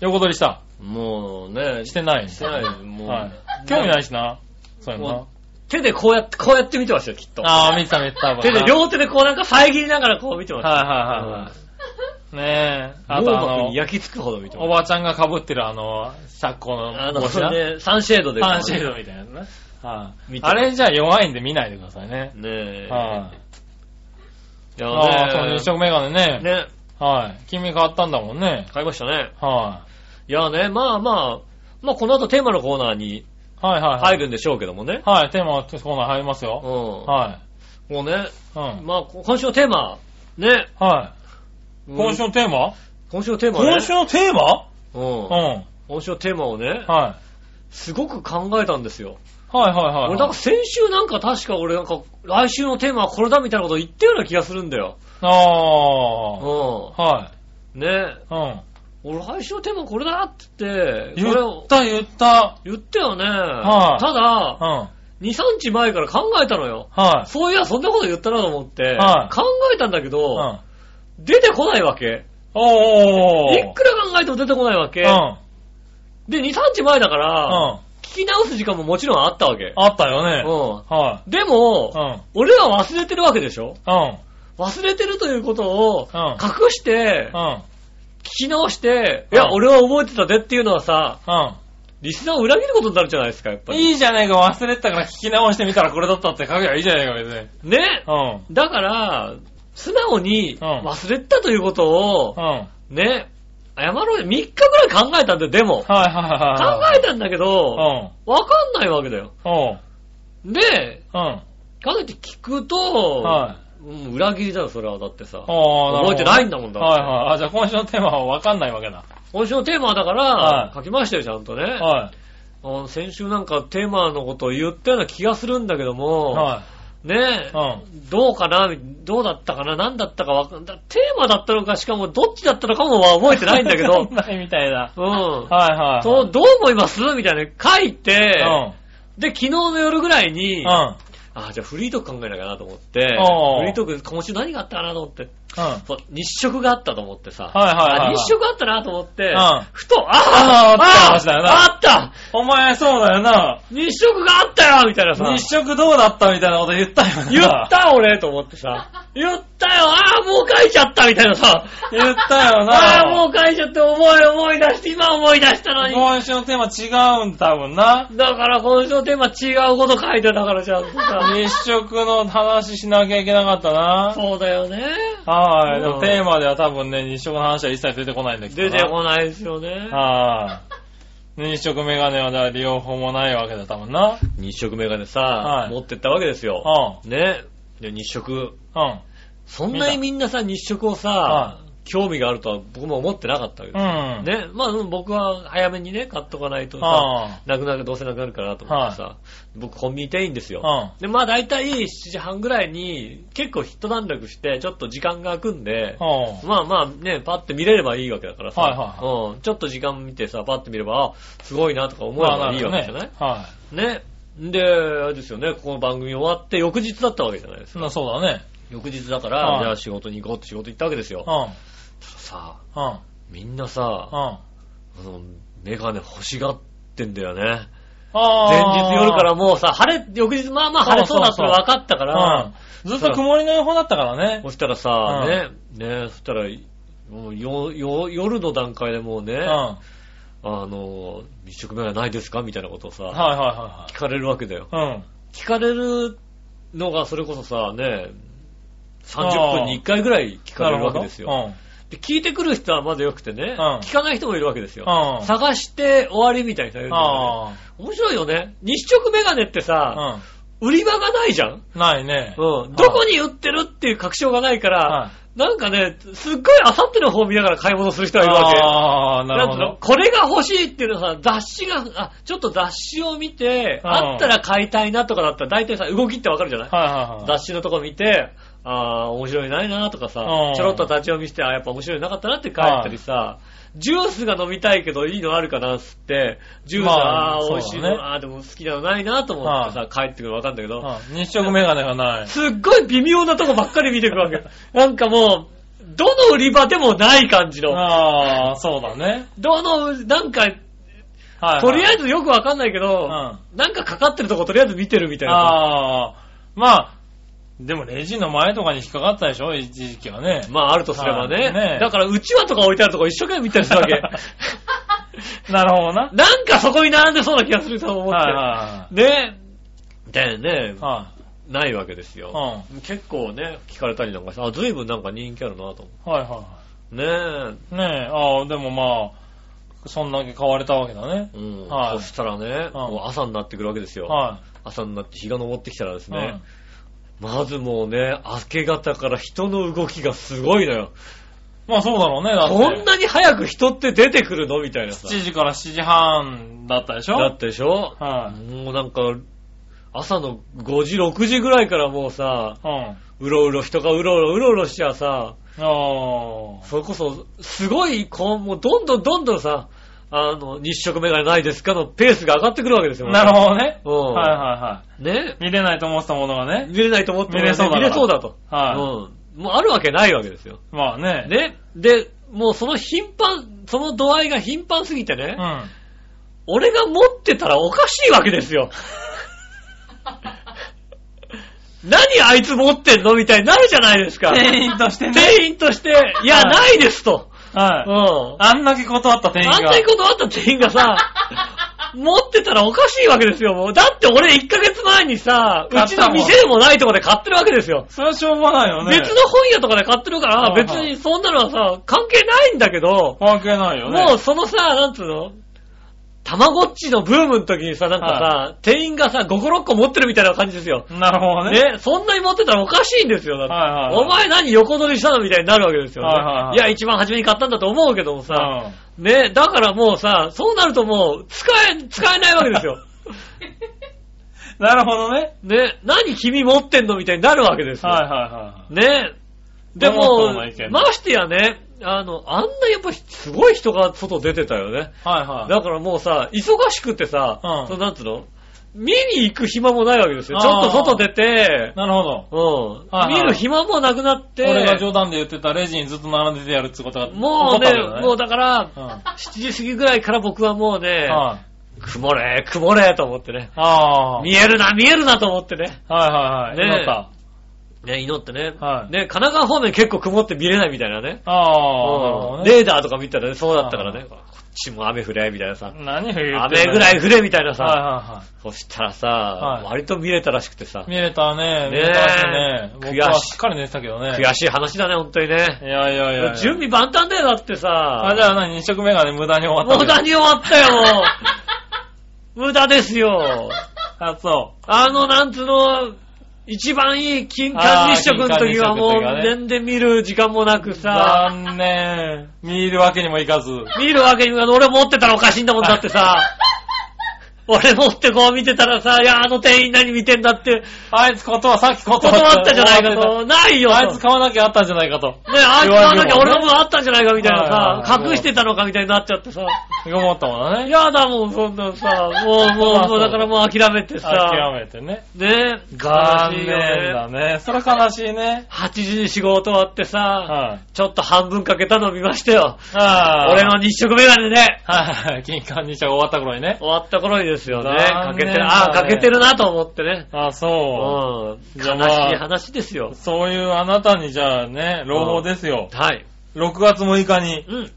横取りした？もうね、してないしてないもうはい。興味ないしな。そういうのも手でこうやって、こうやって見てましたよ、きっと。な。あー、見てた見てた。手で、はい両手でこうなんか遮りながらこう見てました。はいはいはい。ねえ。あ網とあの焼き付くほど見ておばちゃんが被ってるあの、シャッコた。あの帽子な。の、ね、サンシェードで。パンシェードみたいなやつね。はい。あれじゃ弱いんで見ないでくださいね。ねえ。はい。いやああ、そう、ね日食メガネね。ね、はい。君変わったんだもんね。買いましたね。はいやね、まあまあ、まあこの後テーマのコーナーにい。はいはいはい。入るんでしょうけどもね。はい、テーマはコーナー入りますうよ。ん。はもうね、い。うん。まあ今週のテーマ、ね。はい。今週のテーマ？今週のテーマね。今週のテーマ？うん。今週のテーマをね、はいすごく考えたんですよ。はいはい。俺なんか先週なんか確か俺なんか来週のテーマはこれだみたいなこと言ったような気がするんだよ。ああ。はうん。ね。い。うん。俺来週のテーマこれだって言って、言をった言った。言ったよね。はいただ、うん。2、3日前から考えたのよ。はい。そういや、そんなこと言ったなと思って、はい考えたんだけうど、ん。出てこないわけ。おー。いくら考えても出てこないわけ。うん。で、2、3日前だから、うん。聞聞き直す時間ももちろんあったわけ。あったよね。うはん。でもい。、うん。俺は忘れてるわけでしょ？うん。忘れてるということをうん隠して、うん。聞き直して、いや、うん俺は覚えてたでっていうのはさ、うリスナーを裏切ることになるじゃないですか、やっぱん。り。いいじゃねえか、忘れてたから聞き直してみたらこれだったって書けばいいじゃねえか、別に。ねうん。だから、素直にうん忘れてたということをう、ん。はいね、謝ろうよ。3日ぐらい考えたんだよ、でも。考はいはい。えたんだけど、うん。わかんないわけだよ。で、うん。考えて聞くと、はうん裏切りだよ、それは。だってさ。覚えてないんだもんだはいはい。あ、じゃあ今週のテーマはわかんないわけだ。今週のテーマだから、はい書きましたよ、ちゃんとね。はい。先週なんかテーマのことを言ったような気がするんだけども、はねえ、うんどうかな？どうだったかな？何だったかわかんだテーマだったのか、しかもどっちだったのかもは覚えてないんだけど ないみたいだ。うん。はいはい。そう、どう思います？みたいな書いて、うん。で、昨日の夜ぐらいに、うん。あ、じゃあフリートーク考えなきゃなと思って、フリートーク今週何があったかなと思って、うん。そう日食があったと思ってさ、はいはいはいはいあ日食あったなと思って、うんふと、ああーあったあ話だよなあったお前そうだよな。日食があったよみたいなさ、日食どうだったみたいなこと言ったよな。言った俺と思ってさ、言ったよああ、もう書いちゃったみたいなさ、言ったよな。ああ、もう書いちゃって思い思い出して、今思い出したのに。今週のテーマ違うんだ、多分な。だから今週のテーマ違うこと書いてたからちゃんとさ。日食の話しなきゃいけなかったな。そうだよね。はい。でうんもテーマでは多分ね、日食の話は一切出てこないんだけどな。出てこないですよね。はい。日食メガネはだから両方もないわけだ、多分な。日食メガネさ、はい持ってったわけですよ。うね。で、日食。ん。うん。そんなにみんなさ、日食をさ、は興味があるとは僕も思ってなかったわけうです。ん。ね。まあうん僕は早めにね、買っとかないとさ、あなくなる、どうせなくなるからと思ってさ、僕コンビニ店員ですよ。あ。で、まあ大体7時半ぐらいに結構ヒット段落して、ちょっと時間が空くんで、うん。うん。まあまあね、パッて見れればいいわけだからさ、はいはいうん、ちょっと時間見てさ、パッて見れば、あ、すごいなとか思えばいいわけじゃない、はね。で、あれですよね、ここの番組終わって翌日だったわけじゃないですい。か。なそうだね。翌日だから、はいじゃあ仕事に行こうって仕事行ったわけですよ。うん。さあ、うん。みんなさ、うん。メガネ欲しがってんだよね。あ前日夜からもうさ、晴れ、翌日まあまあ晴れそうだっての分かったから、うん。ずっと曇りの予報だったからねそ。したらさ、うんね、ね、そしたら、もうよよ夜の段階でもうね、うん。はあの、日食メガネないですかみたいなことをさ、いはいは聞かれるわけだよ。いはい。聞かれるのがそれこそさ、ね、30分に1回ぐらい聞うん。かれるわけですよ。よ。で聞いてくる人はまだ良くてね、うん聞かない人もいるわけですよ。うん。探して終わりみたいなね。あ面白いよね。日食メガネってさ、あ。売り場がないじゃんうん。ないね。うん。どこに売ってるっていう確証がないから、はいなんかね、すっごいあさっての方見ながら買い物する人がいるわけ。ああ、なるほど。これが欲しいっていうのはさ、雑誌が、あ、ちょっと雑誌を見て、うんあったら買いたいなとかだったら大体さ、動きってわかるじゃない？はいはいはい。雑誌のとこ見て、あー、面白いないなとかさうん、ちょろっと立ち読みして、あー、やっぱ面白いなかったなって書いたりさ、ジュースが飲みたいけどいいのあるかなっつって、ジュース、まああ美味しいの、あー、でも好きなのないなと思ってさ、帰ってくるのわかんないけど、うん日食メガネがない。すっごい微妙なとこばっかり見てくるわけ。なんかもう、どの売り場でもない感じの。ああ、そうだね。どの、なんか、はいはい。とりあええずよくわかんないけど、うんなんかかかってるとことりあえず見てるみたいな。ああ、まあ、でもレジの前とかに引っかかったでしょ？一時期はね。まああるとすればね。はいねだからうちわとか置いてあるとこ一生懸命見たりするわけ。なるほどな。なんかそこに並んでそうな気がすると思って。はいはねでねい、はないわけですい。よ。はい。結構ね、聞かれたりなんかして、あ、随分なんか人気あるなと思うん。はいはう。ねい。ねえ、ああ、でもまあ、そんだけ買われたわけだね。え。うん。はいそしたらね、うんもう朝になってくるわけですよ。は朝になって日が昇ってきたらですい。ね、まずもうね、明け方から人の動きがすごいのよ。まあそうだろうね、だって。こんなに早く人って出てくるの？みたいなさ。7時から7時半だったでしょ？だってでしょ？はい。もうなんか、朝の5時、6時ぐらいからもうさ、うん。うろうろ、人がうろうろ、うろうろしちゃさ、ああ。それこそ、すごい、こう、もうどんどんどんどんさ、あの、日食メガネないですかのペースが上がってくるわけですよ。なるほどね。うんはいはいはね？い。見れないと思ってたものがね。見れないと思っても見れそうだ見れそうだと。はうん。もうあるわけないわけですよ。い。まあね。ね。で、もうその頻繁、その度合いが頻繁すぎてね、うん。俺が持ってたらおかしいわけですよ。何あいつ持ってんの？みたいになるじゃないですか。店員としてね。店員として、いや、はいないですと。うはい。ん。あんだけ断った店員が。あんなにことあった店員がさ、持ってたらおかしいわけですよ、もう。だって俺1ヶ月前にさ、うちの店でもないとこで買ってるわけですよ。それはしょうがないよね。別の本屋とかで買ってるから、はいはい別にそんなのはさ、関係ないんだけど、関係ないよね。もうそのさ、なんつうのたまごっちのブームの時にさ、なんかさ、店員がさ、5個6個持ってるみたいな感じですよ。なるほどね。ね、そんなに持ってたらおかしいんですよ。だってはいはいはいお前何横取りしたのみたいになるわけですよ、ね。はいはいはいや、一番初めに買ったんだと思うけどもさ、うんね、だからもうさ、そうなるともう、使え、使えないわけですよ。なるほどね。ね、何君持ってんのみたいになるわけですよ。はいはいはね。でごもましてやね、あの、あんなやっぱすごい人が外出てたよね。い。はいはい。だからもうさ、忙しくてさ、うんそのなんつうの？見に行く暇もないわけですよ。ちょっと外出て、なるほど。うん、はいはい見る暇もなくなって、俺が冗談で言ってたレジにずっと並んでてやるってことがもうね起こったわけだもうだから、うん7時過ぎぐらいから僕はもうね、はい。曇れ、曇れと思ってね。ああ。見えるな、見えるなと思ってね。はいはいはい。ね祈った。ね、祈ってね。はいね、神奈川方面結構曇って見れないみたいなね。ああ、ね。うんレーダーとか見たらね、そうだったからね。こっちも雨降れ、みたいなさ。何を言ってんだ雨ぐらい降れ、みたいなさ。はいはいはそしたらさ、はい割と見れたらしくてさい。。見れたね。ね見れたしね。僕は悔しいしっかり寝てたけどね。悔しい話だね、本当にね。いやいやいや。準備万端だよ、だってさ。あ、じゃあ何二色目がね、無駄に終わった。無駄に終わったよ、もう。無駄ですよ。あ、そあの、なんつうの、一番いい金環日食の時はもう、全然見る時間もなくう。さ、残念。見るわけにもいかず。見るわけにもいかず俺持ってたらおかしいんだもんだってさ、俺持ってこう見てたらさ、いや、あの店員何見てんだって、あいつ断、さっき断断ったじゃないかと、ないよと。あいつ買わなきゃあったんじゃないかと。ね、あいつ買わなきゃ俺のも分あったんじゃないかみたいはいはいなさ、はい隠してたのかみたいになっちゃってさ、思ったもんだね。やだもん、そんなさ、もう、もう、もう、だからもう諦めてさ、諦めてね。ね、残念悲しいよだね。ね。それ悲しいね。8時に仕事終わってさ、はい。ちょっと半分かけたの見ましたよ。俺の日食メガネで、はいはい。金環日食終わった頃にね。終わった頃にですよね。残念だねかけてる、ああ、かけてるなと思ってね。あそう。うん。じゃあまあ悲しい話ですよ。そういうあなたにじゃあね、朗報ですよ。はい。6月6日に、うん。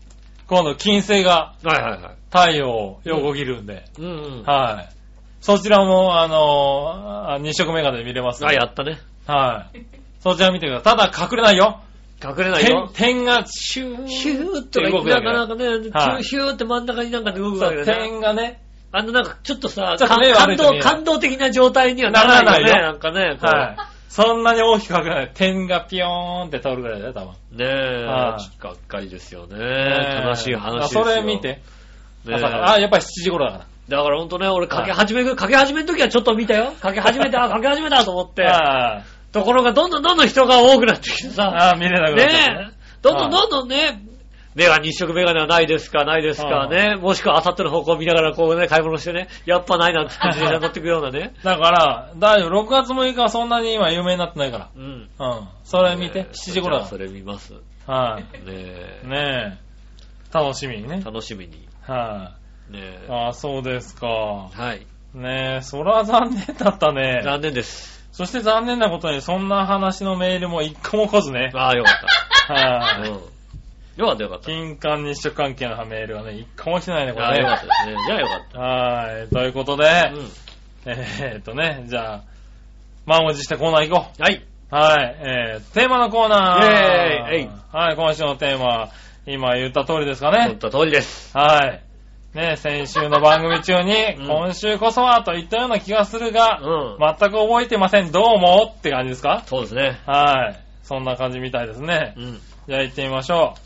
今度金星がはいはいはい。太陽を横切るんで、うんうん。はい。そちらも、あのー、日食メガネで見れますんあ、でやったね。はい。そちら見てください。ただ隠れないよ。隠れないよ点。点がシューヒューっってと動くなかなかね、はいヒューって真ん中になんかで動くわけだね。点がね、あのなんかちょっとさ、ちょっと目悪感動、いと見えない感動的な状態にはならないよね、ならなんかね。こうはい。そんなに大きく隠れない。点がピヨーンって通るぐらいだよ、多分。ねえ、はいちょっとがっかりですよね。ね悲しい話ですあよ。それ見て。ねえ朝から。あ、やっぱり7時頃だかだからほんとね、俺かけ始める、かけ始めるときはちょっと見たよ。かけ始めた、あ かけ始めたと思って。ら。ところがどんどんどんどん人が多くなってきてさ。ああ、見れなくなっちゃったねえ。どんどんどんどんね、メガ、日食メガネはないですか、ないですか、うんね。もしくはあさっての方向を見ながらこうね、買い物してね、やっぱないなんて自転車に乗ってくようなね。だから、大丈夫。6月6日はそんなに今有名になってないから。うん。うん。それ見て。ね7時頃だそれ見ます。ねはい。え。ねえ。楽しみにね。楽しみに。はい。ねえ。ああ、そうですか。はい。ねえ、そら残念だったね。残念です。そして残念なことに、そんな話のメールも一個も来ずね。ああ、よかった。はい。うん。よかったよかった。金環日食関係のメールはね、一個も来てないね、こああ、れねよかった。ですね。じゃあよかった。はい。ということで、うん。えーっとね、じゃあ、満を持してコーナー行こはい。う。はい。えー、テーマのコーナー。イェーイはい、今週のテーマ、今言った通りですかね。言った通りです。はい。ね、先週の番組中に、うん今週こそはと言ったような気がするが、うん。全く覚えてません。どうもって感じですか？そうですね。はい。そんな感じみたいですねう。ん。じゃあ行ってみましょう。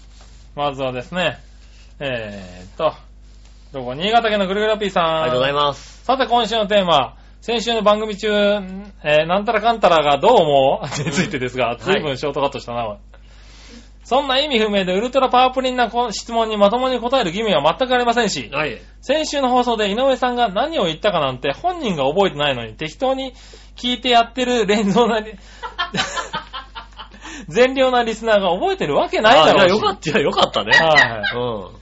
まずはですね、えーっと、どこ？新潟県のぐるぐるピーさん。ありがとうございまます。す。さて今週のテーマ、先週の番組中、えーなんたらかんたらがどう思う？についてですが、ん随分ショートカットしたな、おいそんな意味不明でウルトラパワープリンなこ質問にまともに答える義務は全くありませんし、はい。先週の放送で井上さんが何を言ったかなんて本人が覚えてないのに適当に聞いてやってる連動なり、善良なリスナーが覚えてるわけないだろうし。あよかった、よかったね。はいうん。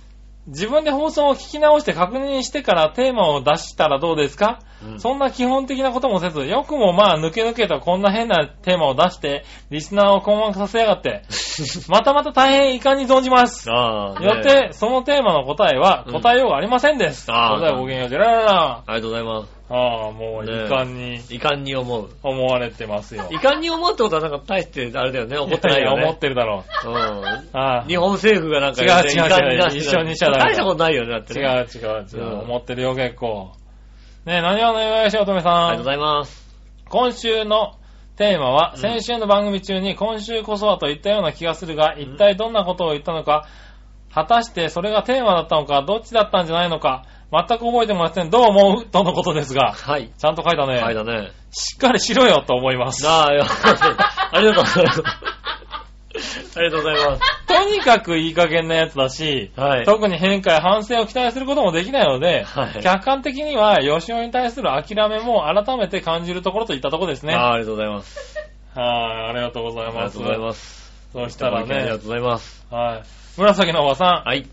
自分で放送を聞き直して確認してからテーマを出したらどうですか、うんそんな基本的なこともせず、よくもまあ抜け抜けとこんな変なテーマを出して、リスナーを困惑させやがって、またまた大変遺憾に存じます。ねよって、そのテーマの答えはうん答えようがありませんです。あーそれではごきげんよう、ジェラララ。ありがとうございます。ああ、もう遺ね憾に遺憾に思う。思われてますよ。遺憾に思うってことはなんか大してあれだよね、怒ってないよね。思ってるだろう。うん。日本政府がなんか違う違う違う一緒にしちゃダメだ大したことないよね、だってね。違う違う違う。うん思ってるよ、結構。ねえ、何をお願いしよう、とめさん。ありがとうございます。今週のテーマは、うん先週の番組中に今週こそはと言ったような気がするが、一体どんなことを言ったのか、果たしてそれがテーマだったのか、どっちだったんじゃないのか、全く覚えてません。どう思う？とのことですが、はい。ちゃんと書いたね。はいだね。しっかりしろよと思います。ああ、いや、ありがとうございます。ありがとうございます。とにかくいい加減なやつだし、はい。特に変化や反省を期待することもできないので、はい客観的には吉尾に対する諦めも改めて感じるところといったところですね。ああ、ありがとうございます。はい、ありがとうございます。ありがとうございます。そしたらねありがとう、ございます。はい。紫のおばさん、はい。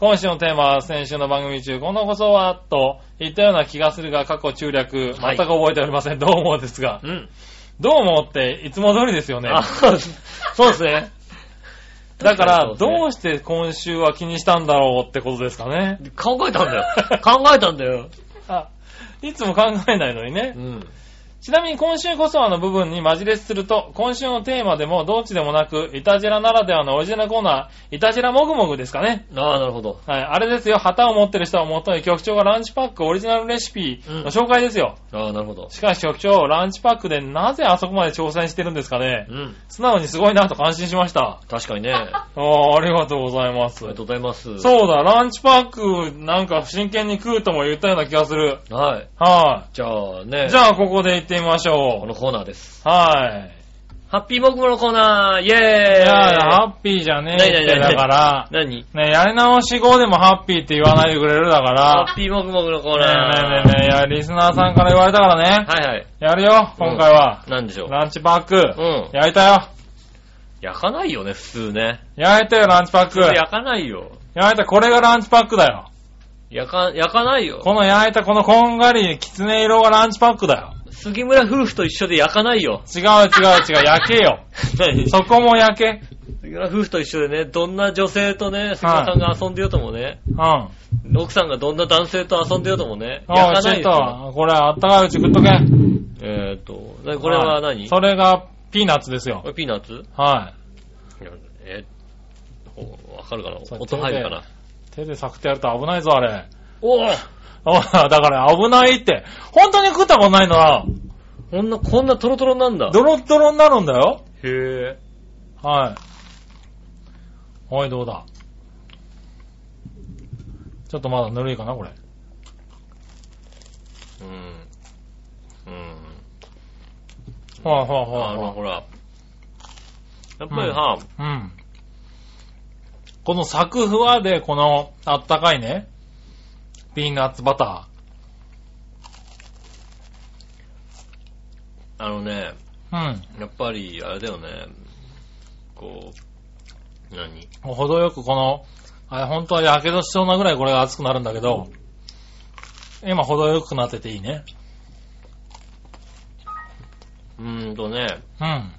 今週のテーマは先週の番組中、このこそはと言ったような気がするが、過去中略、はい全く覚えておりません。どう思うですが。うん。どう思うって、いつも通りですよね。あ、そうですね。だから、どうして今週は気にしたんだろうってことですかね。考えたんだよ。考えたんだよ。あ、いつも考えないのにねう。ん。ちなみに今週こそはの部分にマジレスすると、今週のテーマでもどっちでもなく、イタジェラならではのオリジナルコーナー、イタジェラもぐもぐですかね。ああ、なるほど。はい、あれですよ、旗を持ってる人をもとに局長がランチパックオリジナルレシピの紹介ですよ。ああ、なるほど。しかし局長、ランチパックでなぜあそこまで挑戦してるんですかねうん。素直にすごいなと感心しました。確かにね。ありああ、ありがとうございますが。とうございます。そうだ、ランチパックなんか真剣に食うとも言ったような気がする。はい。はじゃあね。い。じゃあ、ここで行ってみましょう。このコーナーです。はい。ハッピーモグモのコーナーイェーイいやハッピーじゃねえって、だから、何？ねやり直し後でもハッピーって言わないでくれるだから、ハッピーモグモグのコーナー。ねえねえねえ、いや、リスナーさんから言われたからね。はいはい。やるよ、今回は。なんでしょう？ランチパック。うん。焼いたよ。焼かないよね、普通ね。焼いたよ、ランチパック。焼焼かないよ。いた、これがランチパックだよ。焼か、焼かないよ。この焼いたこのこんがりきつね色がランチパックだよ。杉村夫婦と一緒で焼かないよ。違う違う違う、焼けよ。何？そこも焼け。杉村夫婦と一緒でね、どんな女性とね、杉村さんが遊んでようともね、うん。奥さんがどんな男性と遊んでようともね、あ焼あ、ちょっかないよ。と、これあったかいうち食っとけ。えーっと、でこれは何？それがピーナッツですよこ。れピーナッツ？はえほわかるかな？そう音入るかな？い。手でサクってやると危ないぞ、あれ。おぉあだから危ないって。本当に食ったことないのな。こんな、こんなトロトロなんだ。ドロッドロになるんだよ。へえ。はい。おい、どうだ？ちょっとまだぬるいかな、これ。うん。うん。ほわほわほあの、わほほら。やっぱりさ、わ。うん。このサクフワで、このあったかいね、ピーナッツバタあのね、ー。やっぱり、あれだよね、こう、何？うん。程よくこの、あれ本当は火傷しそうなぐらいこれが熱くなるんだけど、今程よくなってていいね。うーんとね、うん。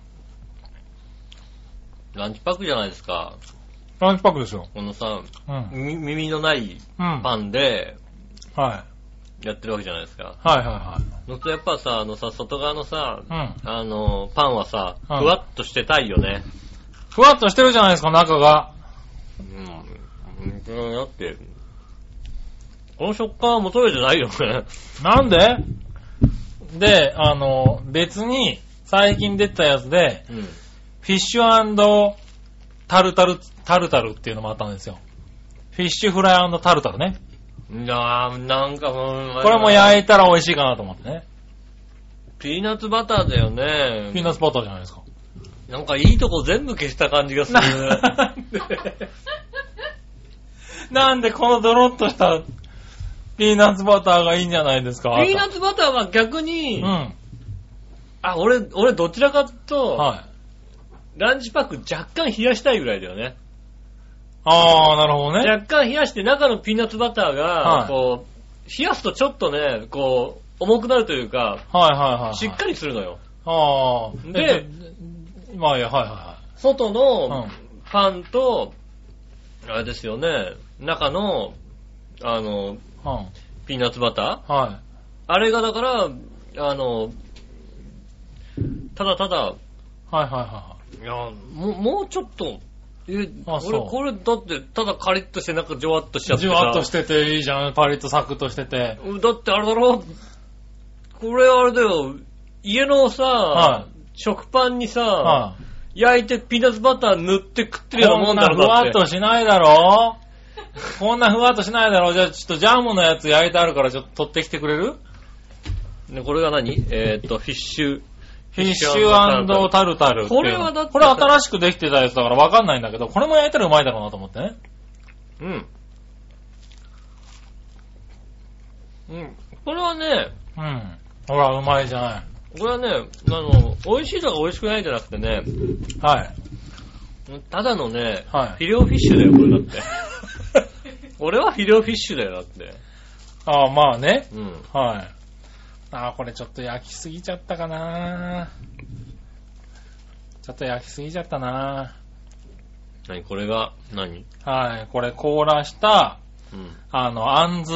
ランチパックじゃないですか。ランチパックですよ。このさ、うん。み耳のないうん。パンではい。やってるわけじゃないですか。はいはいはい。のとやっぱさ、あのさ、外側のさ、うん。あの、パンはさ、ふうんわっとしてたいよね。ふわっとしてるじゃないですか、中が。うん。うん、だって、この食感は求めてないよね。なんで？で、あの、別に、最近出たやつで、うん。フィッシュタルタル、タルタルっていうのもあったんですよ。フィッシュフライタルタルね。いやー、なんかもう、これも焼いたら美味しいかなと思ってね。ピーナッツバターだよね。ピーナッツバターじゃないですか。なんかいいとこ全部消した感じがする。なんで なんでこのドロッとしたピーナッツバターがいいんじゃないですかピーナッツバターは逆に、うん。あ、俺、俺どちらかと、はランチパック若干冷やしたいぐらいだよね。ああ、なるほどね。若干冷やして中のピーナッツバターはが、いこう、冷やすとちょっとね、こう、重くなるというか、はいはいはい。しっかりするのよ。ああ。で、まあいいや、はいは外いのはい。パンと、あれですよね、中の、あの、うん。うん。ピーナッツバター？はい。あれがだから、あの、ただただ、はいはいはいや、もう、もうちょっと、え、あそう俺、これ、だって、ただカリッとして、なんか、じわっとしちゃい。ってさ。じわっとしてていいじゃん。パリッとサクッとしてて。だって、あれだろこれ、あれだよ、家のさ、は食パンにさ、はい。焼いてピーナッツバター塗って食ってるようなもこんなんだろ、だってふわっとしないだろ？こんなふわっとしないだろ？じゃあちょっとジャムのやつ焼いてあるからちょっと取ってきてくれる？ねこれが何？えーっと、フィッシュ。フィッシュタルタルこれはだってこれ新しくできてたやつだからわかんないんだけど、これも焼いたらうまいだろうなと思ってね。うん。うん。これはね、うん。ほら、うまいじゃない。これはね、あの、美味しいとか美味しくないじゃなくてね、はい。ただのね、はいフィレオフィッシュだよ、これだって。俺はフィレオフィッシュだよ、だって。ああ、まあね。うん。はい。ああ、これちょっと焼きすぎちゃったかなちょっと焼きすぎちゃったな何これが何、はい。これ凍らした、うん。あの、あんず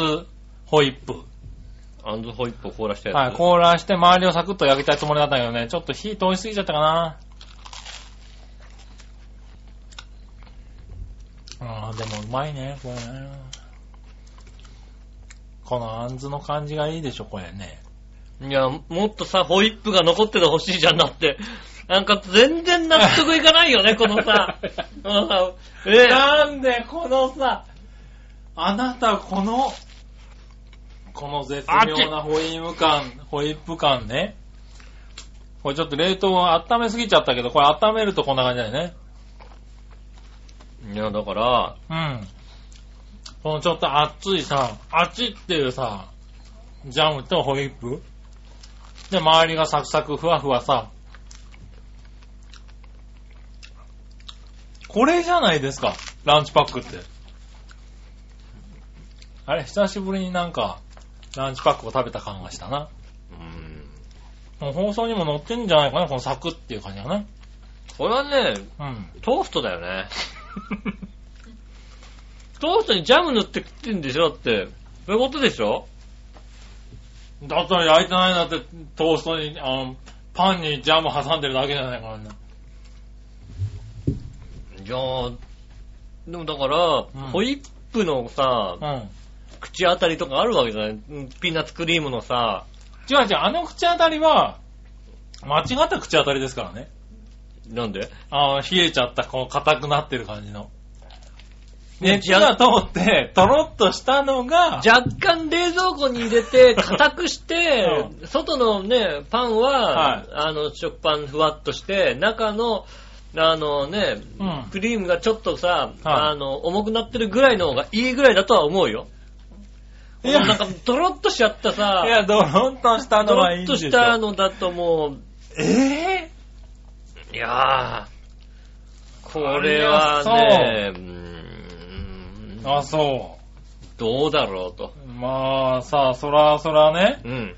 ホイップ。アンズホイップを凍らしたやつ？はい。凍らして周りをサクッと焼きたいつもりだったけどね、ちょっと火通しすぎちゃったかなああ、でもうまいね、これね。このあんずの感じがいいでしょ、これね。いや、もっとさ、ホイップが残っててほしいじゃんだって。なんか全然納得いかないよね、このさ。このさえなんで、このさ、あなた、この、この絶妙なホイーム感、ホイップ感ね。これちょっと冷凍を温めすぎちゃったけど、これ温めるとこんな感じだよね。いや、だから、うん。このちょっと熱いさ、熱いっていうさ、ジャムとホイップ。で、周りがサクサク、ふわふわさ。これじゃないですか、ランチパックって。あれ、久しぶりになんか、ランチパックを食べた感がしたな。うん。もう放送にも載ってんじゃないかな、このサクっていう感じがね。これはね、うん。トーストだよね。トーストにジャム塗って食ってんでしょだって。そういうことでしょ？だったら焼いてないんだって、トーストに、あの、パンにジャム挟んでるだけじゃないからね。いやー、でもだから、うんホイップのさ、うん。口当たりとかあるわけじゃない？うんピーナッツクリームのさ、違う違う、あの口当たりは、間違った口当たりですからね。なんで？あー冷えちゃった、こう、硬くなってる感じの。ね熱が通って、とろっとしたのが、若干冷蔵庫に入れて、硬くして、外のね、パンは、はいあの、食パンふわっとして、中の、あのね、うん。クリームがちょっとさ、はいあの、重くなってるぐらいの方がいいぐらいだとは思うよ。いやなんか、ドロッとしちゃったさい、や、ドロンとしたドロのはいいんですよ。ッとしたのだともえう、いやー、これはね、あ、そどうだろうと。う。まあ、さあ、そらそらね、うん。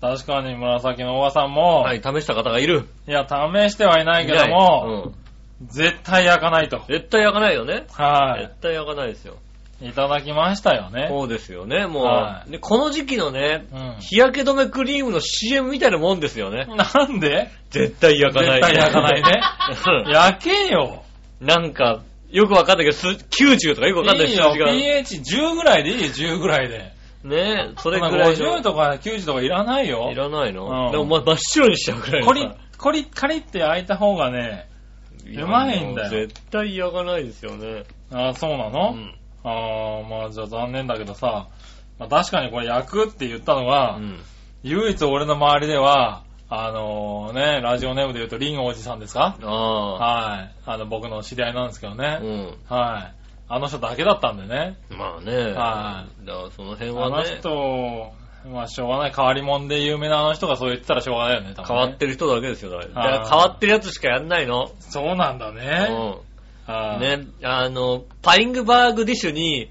確かに紫のおばさんも、、はいい、試した方がいる。や、試してはいないけどいも、うん。絶対焼かないと。絶対焼かないよね。は絶対焼かないですよ。い。いただきましたよね。そうですよね、もう、はいで。この時期のね、うん。日焼け止めクリームの CM みたいなもんですよね。なんで？絶対焼かない。絶対焼かないねうん 焼けよ。なんか、よくわかんないけど、す90とかよくわかんないいいよ、数字が。ね pH10 ぐらいでいいよ、10ぐらいで。え、そそれぐらいの。50とか90とかいらないよい。らないの、うんでも、ま、真っ白にしちゃうぐらいのさコリッ、コリッカリって焼いた方がね、うまいんだよもう絶対焼かないですよね。あそうなうの、ん。ああ、まあじゃあ残念だけどさ、まあ、確かにこれ焼くって言ったのうは、ん。唯一俺の周りでは、あのね、ラジオネームで言うとリンおじさんですか？ああ。はい。あの、僕の知り合いなんですけどね。うん。はい。あの人だけだったんでね。まあね。はだからその辺あのはね、人、まあしょうがない。変わり者で有名なあの人がそう言ってたらしょうがないよね。多分ね変わってる人だけですよ。だから変わってるやつしかやんないの。そうなんだうね。ん。はい。。ね、あの、パイングバーグディッシュに、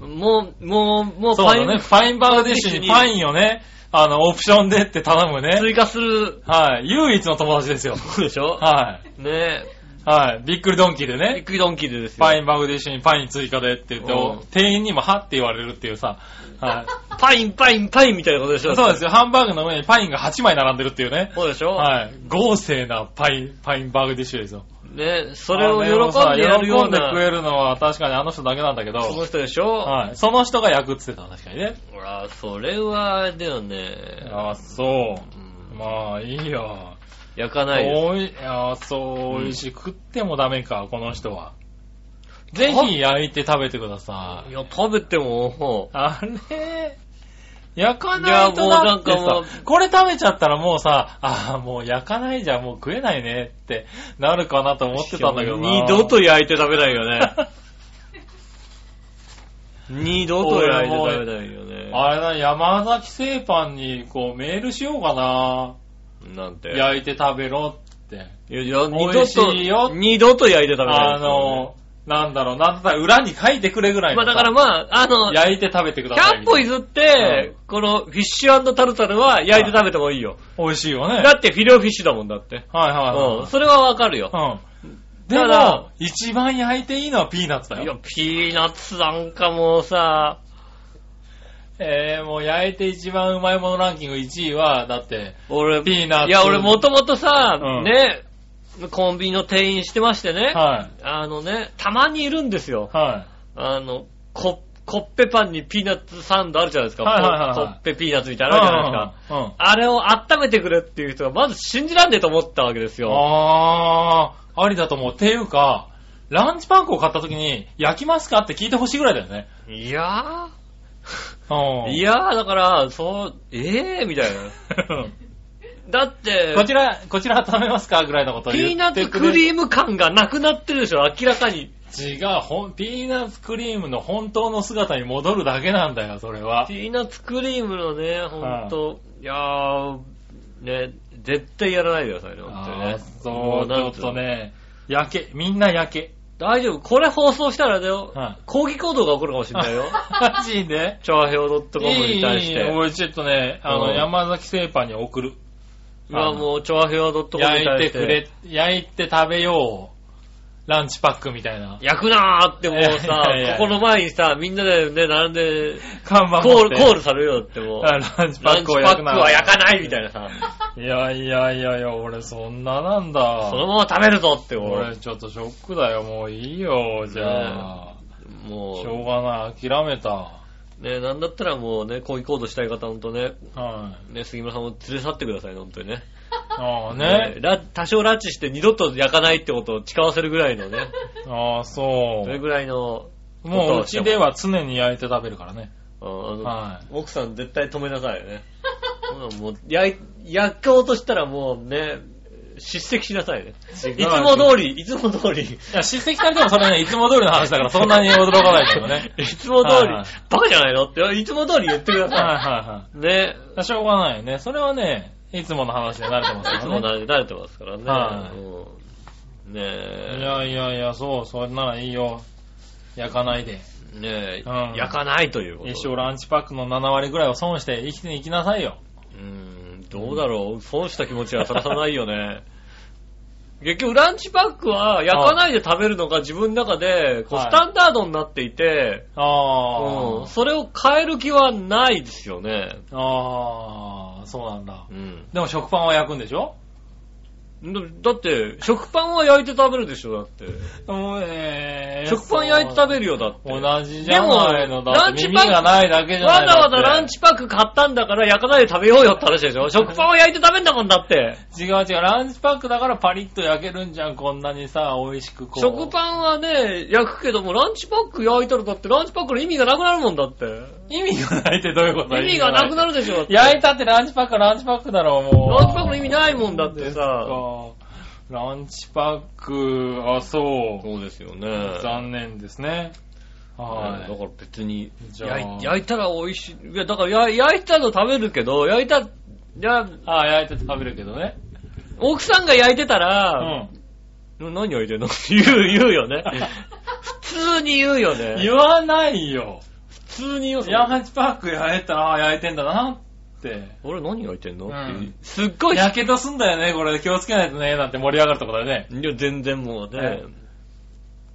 うん。もう、もう、もうパイン、そうだね。ファインバーグディッシュにパインをね、あの、オプションでって頼むね。追加する、はい。唯一の友達ですよ。そうでしょ？はい。ねはい。びっくりドンキーでびっね。くりドンキーでですよ。パインバーグディッシュにパイン追加でって言って、うん店員にもはって言われるっていうさ。はい。パイン、パイン、パインみたいなことでしょ？そうですよ。ハンバーグの上にパインが8枚並んでるっていうね。そうでしょ？はい。豪勢なパイン、パインバーグディッシュですよ。ね、それを喜んでやるよう喜んで食な、えるのは確かにあの人だけなんだけど。その人でしょ？はい。その人が焼くって言ってた、確かにね。ほら、それは、あれだよね。ああ、そうう。んまあ、いいよ。焼かない。おい、ああ、そう、美味しい。食ってもダメか、この人は。ぜぜひ焼いて食べてください。いや、食べても、あれ？焼かないといやもうなんだってかもうさ、これ食べちゃったらもうさ、ああ、もう焼かないじゃん、もう食えないねってなるかなと思ってたんだけどな。二度と焼いて食べないよね。二度と焼いて食べないよね。あれだ、山崎製パンにこうメールしようかな。なんて。焼いて食べろって。いや、二美味しいよ度と、二度と焼いて食べない。あの、なんだろう、なんだ裏に書いてくれぐらいまあだからまあ、あの、焼いて食べてください。100歩譲って、このフィッシュタルタルは焼いて食べてもいいよ。美味しいよね。だってフィレオフィッシュだもんだって。はいはいはい。うん。それはわかるよ。うん。でも、一番焼いていいのはピーナッツだいやよ。、ピーナッツなんかもうさ、えー、もう焼いて一番うまいものランキング1位は、だって、俺、ピーナッツいや、俺もともとさ、うんね、コンビニの店員してましてね、はあのね、たまにいるんですよい。。はあの、コ、コッペパンにピーナッツサンドあるじゃないですか。はいはいはいはいコッペピーナッツみたいい。なのあるじゃないですか。うん。うんあれを温めてくれっていう人がまず信じらんねえと思ったわけですよ。あー、ありだと思う。っていうか、ランチパン粉を買った時に、焼きますか？って聞いてほしいぐらいだよね。いやうん。ー、いやー、だから、そう、ええー、みたいな。だって、こちら、こちら食べますかぐらいのことをピ言ってーナッツクーリーム感がなくなってるでしょ、明らかに。違う、ほん、ピーナッツクリームの本当の姿に戻るだけなんだよ、それは。ピーナッツクリームのね、ほんと、いやー、ね、絶対やらないでくださいね、ほんとにね。そう、ちょっとね、焼け、みんな焼け。大丈夫。これ放送したらだよ、はい抗議行動が起こるかもしれないよ。マジで？チョアヘオ .com いいに対して。いい俺ちょっとね、あの、うん山崎製パンに送る。今もう、チョアヘオ .com に。焼いてくれ、焼いて食べよう。ランチパックみたいな。焼くなーってもうさいやいやいや、ここの前にさ、みんなでね、並んで、看板コール、コールされるよってもう。ランチパッランチパッククを焼くな。は焼かないみたいなさ、いやいやいやいや、俺そんななんだ。そのまま食べるぞっても俺ちょっとショックだよ、もういいよ、じゃあ。う、もしょうがない、諦めた。う、ね、なんだったらもうね、抗議行動したい方、ほんとね、はい。ね、杉村さんも連れ去ってくださいね、ほんとにね。ああね。ラ多少拉致して二度と焼かないってことを誓わせるぐらいのね、ああ、そそれぐらいの、う。もううちでは常に焼いて食べるからね。ああのは奥さん絶対止めなさいよね。うんもう焼い焼こうとしたらもうね、叱責しなさいね。いつも通り、いつも通り、。いや、叱責されてもそれね、いつも通りの話だからそんなに驚かないけどね いつも通り、はいはいバカじゃないのって、いつも通り言ってくだはいさ。はいね。い。しょうがないよね。それはね、いつもの話で慣れてますいつもからね。慣れてますからね。はいうんねえ。いやいやいや、そう、それならいいよ。焼かないで。ねえ、うん焼かないということ。一生ランチパックの7割ぐらいは損して生きていきなさいよ。うん、どうだろう？損した気持ちはさらさないよね。結局、ランチパックは焼かないで食べるのが自分の中で、こう、はいスタンダードになっていて、あうん、それを変える気はないですよね。あ。ああ、そうなんだ。うん。でも食パンは焼くんでしょ？だだって、食パンは焼いて食べるでしょ、だって。もうね食パン焼いて食べるよ、だって。同じじゃないの。でもだって耳がないだけじゃないわざわざランチチパック買ったんだから焼かないで食べようよって話でしょ食パンは焼いて食べんだもんだって。違う違う、ランチパックだからパリッと焼けるんじゃん、こんなにさ、美味しくこう。食パンはね、焼くけども、ランチパック焼いたらだってランチパックの意味がなくなるもんだって。意味がないってどういうこと？意味がなくなる。るでしょ焼いたってランチパックはランチパックだろ、もう。ランチパックの意味ないもんだってさ。さ。ランチパック、あ、そう。そうですよね。残念ですね。はだから別にじゃあ焼い、たら美味しい。いや、だからや焼いたの食べるけど、焼いた、いや、い。あ、焼いて食べるけどね。奥さんが焼いてたうら、ん。何焼いてんの？言う、言うよね。普通に言うよね。言わないよ。普通によ。ヤンハチパック焼いたら、ああ、焼いてんだなって。俺何焼いてんの、うんってすっごい、やけどすんだよね、これ気をつけないとね、なんて盛り上がるとこだよね。いや、全然もうね。はい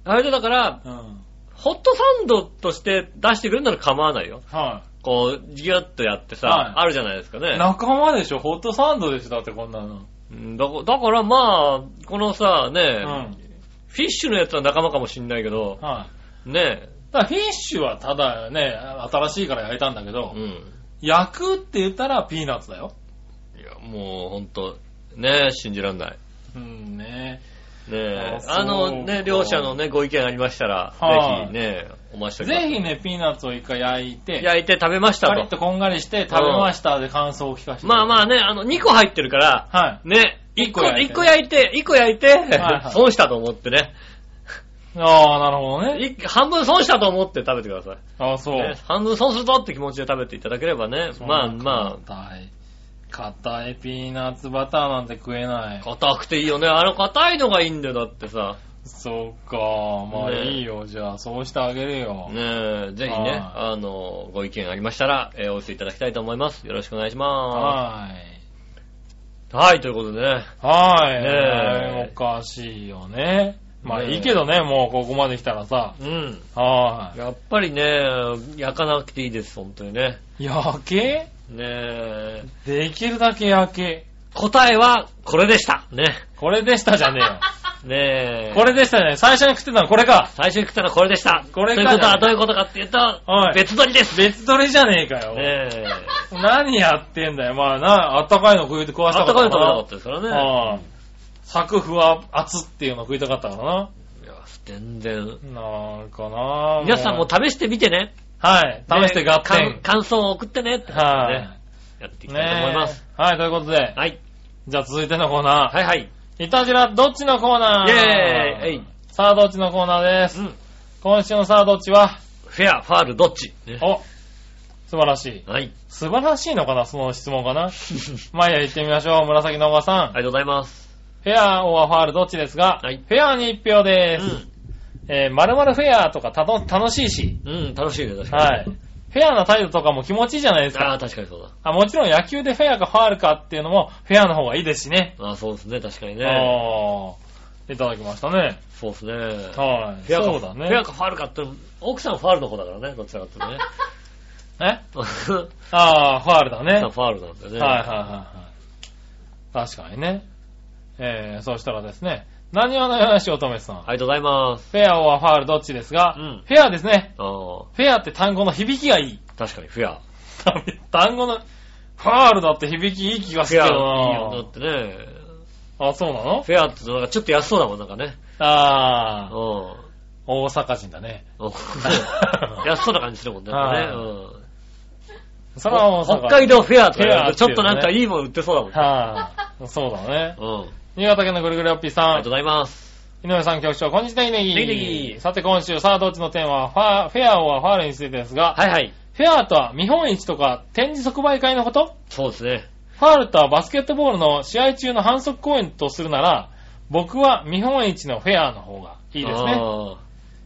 あれでだから、うん。ホットサンドとして出してくれるなら構わないよ。はこう、ギュッとやってさ、はいあるじゃないですかねい。。仲間でしょ、ホットサンドでしょ、だってこんなの。うんだだからまあ、このさ、ね、うん。フィッシュのやつは仲間かもしんないけど、はい。ねだからフィッシュはただね、新しいから焼いたんだけど、うん。焼くって言ったらピーナッツだよ。いや、もうほんと、ね信じらんない。うんね。ねあそうあのね、両者のね、ご意見ありましたら、はいぜひね、お待ちしております。ぜひね、ピーナッツを一回焼いて、焼いて食べましたと。カリッとこんがりして食べましたで感想を聞かせて。まあまあね、あの、2個入ってるから、はい。ね、1個、一個焼いて一個焼いて、1個焼いてはい、損したと思ってね。ああ、なるほどね。い半分損したと思って食べてください。ああ、そう。ね半分損するぞって気持ちで食べていただければね。まあま硬い。硬いピーナッツバターなんて食えなあ、い。硬くていいよね。あの硬いのがいいんだよ、だってさ。そうか。まあねいいよ。じゃあ、そうしてあげるよ。ねえ、ぜひね、はいあの、ご意見ありましたら、えーお寄せいただきたいと思います。よろしくお願いしまはい。す。はい、ということでね。はい。ねえおかしいよね。まあいいけどね、もうここまで来たらさ。うん。はやっぱりね、焼かなくていいです、本当にね。い。焼け？ねえ、できるだけ焼け。答えはこれでした。ね。これでしたじゃねえよ。ねえ。これでしたじゃねえ。最初に食ってたのはこれか。最初に食ったのはこれでした。これかということはどういうことかっていうと、はい別撮りです。別撮りじゃねえかよ。ねえ。何やってんだよ。まあな、あったかいの食いて食わしたあったかいの食べたかなったですからね。はい。作風は熱っていうの食いたかったからな。いや、全然。なんかな皆さんも試してみてね。はい。試して合点。感想を送ってねってことでね。はい。やっていきたいと思います。ねえはい、ということで。はい。じゃあ続いてのコーナー。はいはい。いたじらどっちのコーナーイェーイさあどっちのコーナーです。うん。今週のさあどっちは、フェア、ファール、どっち、ねお、素晴らしい。はい。素晴らしいのかな？その質問かな？まあいいや、行ってみましょう。紫のおばさん。ありがとうございます。フェアオアファールどっちですが、はいフェアに一票です。えー、〇〇フェアとかたの楽しいし、うん。うん、楽しいね、確かに。はい。フェアな態度とかも気持ちいいじゃないですああ、か。確かにそうだ。あもちろん野球でフェアかファールかっていうのもフェアの方がいいですしね。ああ、そうですね、確かにね。ああ、いただきましたね。そうですね。はい。フェアか、そうだね。フェアかファールかって、奥さんファールの子だからね、どちらかっていうとね。え？フ ああ、ファールだね。はいァールなんだよね。はいはいはい。確かにね。えー、そうしたらですね、何話のよしおとめさん。ありがとうございます。フェアオアファールどっちですが、うんフェアですね。フェアって単語の響きがいい。確かにフェア。単語の、ファールだって響きいい気がするけどフェアいいよ。だなってね、あ、そうなの？フェアってなんかちょっと安そうだもん、なんかね。ああ、う大阪人だね。ん。安そうな感じするもんね。はいやっぱねうんそれは大阪北海道フェアとフェアか、ちょっとなんかいいもの売ってそうだもんね。はい、そうだね。うん。新潟県のぐるぐるおっぴーさんありがとう。ございます。井上さん局長、こんにちは、ネギネギさて今週、さあどっちのテーマは、ファーフェアはファールについてですが、はいはい。フェアとは見本市とか展示即売会のこと？そうですね。ファールとはバスケットボールの試合中の反則公演とするなら、僕は見本市のフェアの方がいいですね。あ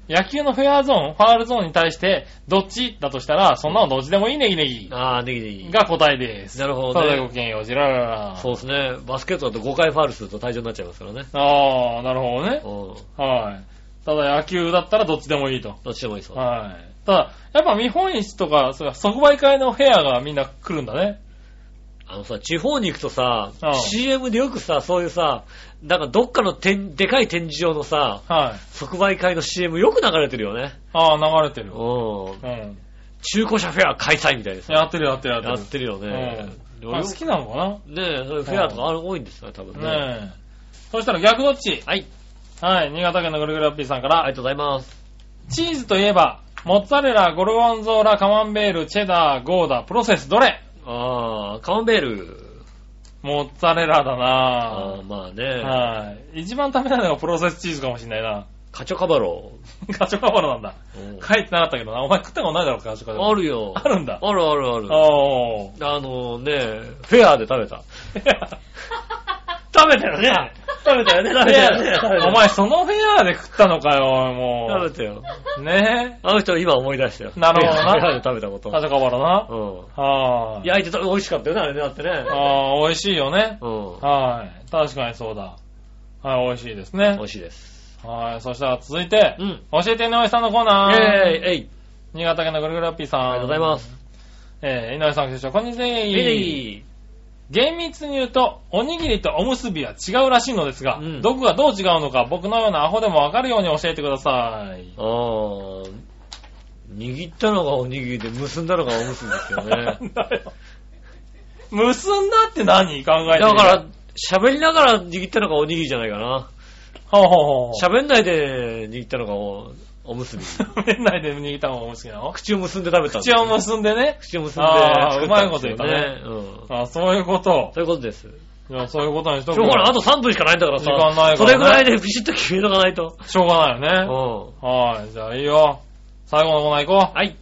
野球のフェアゾーン、ファールゾーンに対して、どっち？だとしたら、そんなのどっちでもいいネギネギーあー、ネギネギ。が答えです。なるほどねそれではごきげんよう、じららら。そうですね。バスケットだと5回ファールすると退場になっちゃいますからね。ああ、なるほどね。うん。はい。ただ野球だったらどっちでもいいと。どっちでもいいそう。はい。ただ、やっぱ見本市とか、即売会のフェアがみんな来るんだね。あのさ、地方に行くとさう、ん CM でよくさ、そういうさ、なんかどっかの展でかい展示場のさ、はい。即売会の CM よく流れてるよね。ああ、流れてる。うん。うん。中古車フェア開催みたいなさ。やってるやってるやってる。やってるよね。うん。あ好きなのかな？ねえ、そういうフェアとかある多いんですよね、多分ね。ねえ。そしたら逆どっち？はい。はい。新潟県のぐるぐるアッピーさんから、ありがとうございます。チーズといえば、モッツァレラ、ゴルゴンゾーラ、カマンベール、チェダー、ゴーダ、プロセス、どれ？あー、カマンベール。モッツァレラだあなー、まあぁ。ね。はい。一番食べないのがプロセスチーズかもしんないな。カチョカバロ カチョカバロなんだ。ー。書いてなかったけどな。お前食ったことないだろ、カチョカバロ。あるよ。あるんだ。あるあるある。おー。あのね、フェアで食べた。食べたよね。食べたよね、食べたよね。食べたよお前そのフェアで食ったのかよ、も食べたよ。う。ねあの人今思い出したよ。なるほどなフェアで食べたことえ。。高原な。うん。はーい。焼いて食べ美味しかったよね、あれね、だってね。あー美味しいよね。うん。はい。確かにそうだ。はい、美味しいですね美。味しいです。はい。そしたら続いて、うん。教えて井上さんのコーナー。イェーイえい新潟県のぐるぐるラッピーさん。ありがとうございます。えー、井上さん、局長、こんにちは。えい厳密に言うと、おにぎりとおむすびは違うらしいのですが、うんどこがどう違うのか、僕のようなアホでもわかるように教えてください。あー、握ったのがおにぎりで結んだのがおむすびですよね。なんだよ。結んだって何？考えてみだから、喋りながら握ったのがおにぎりじゃないかな。ほうほうほう。喋んないで握ったのがおおむすび。麺内で握った方が好きなの？口を結んで食べたんです口を結んでね？口を結んであー作ったんですようまいこと言ったねうん。あ、そういうこと。そういうことです。いや、そういうことにしとくしょうがない。あと3分しかないんだからさ。時間ないからねそれぐらいでピシッと決めとかないと。しょうがないようね。ん。はい、じゃあいいよ。最後のコーナー行こう。はい。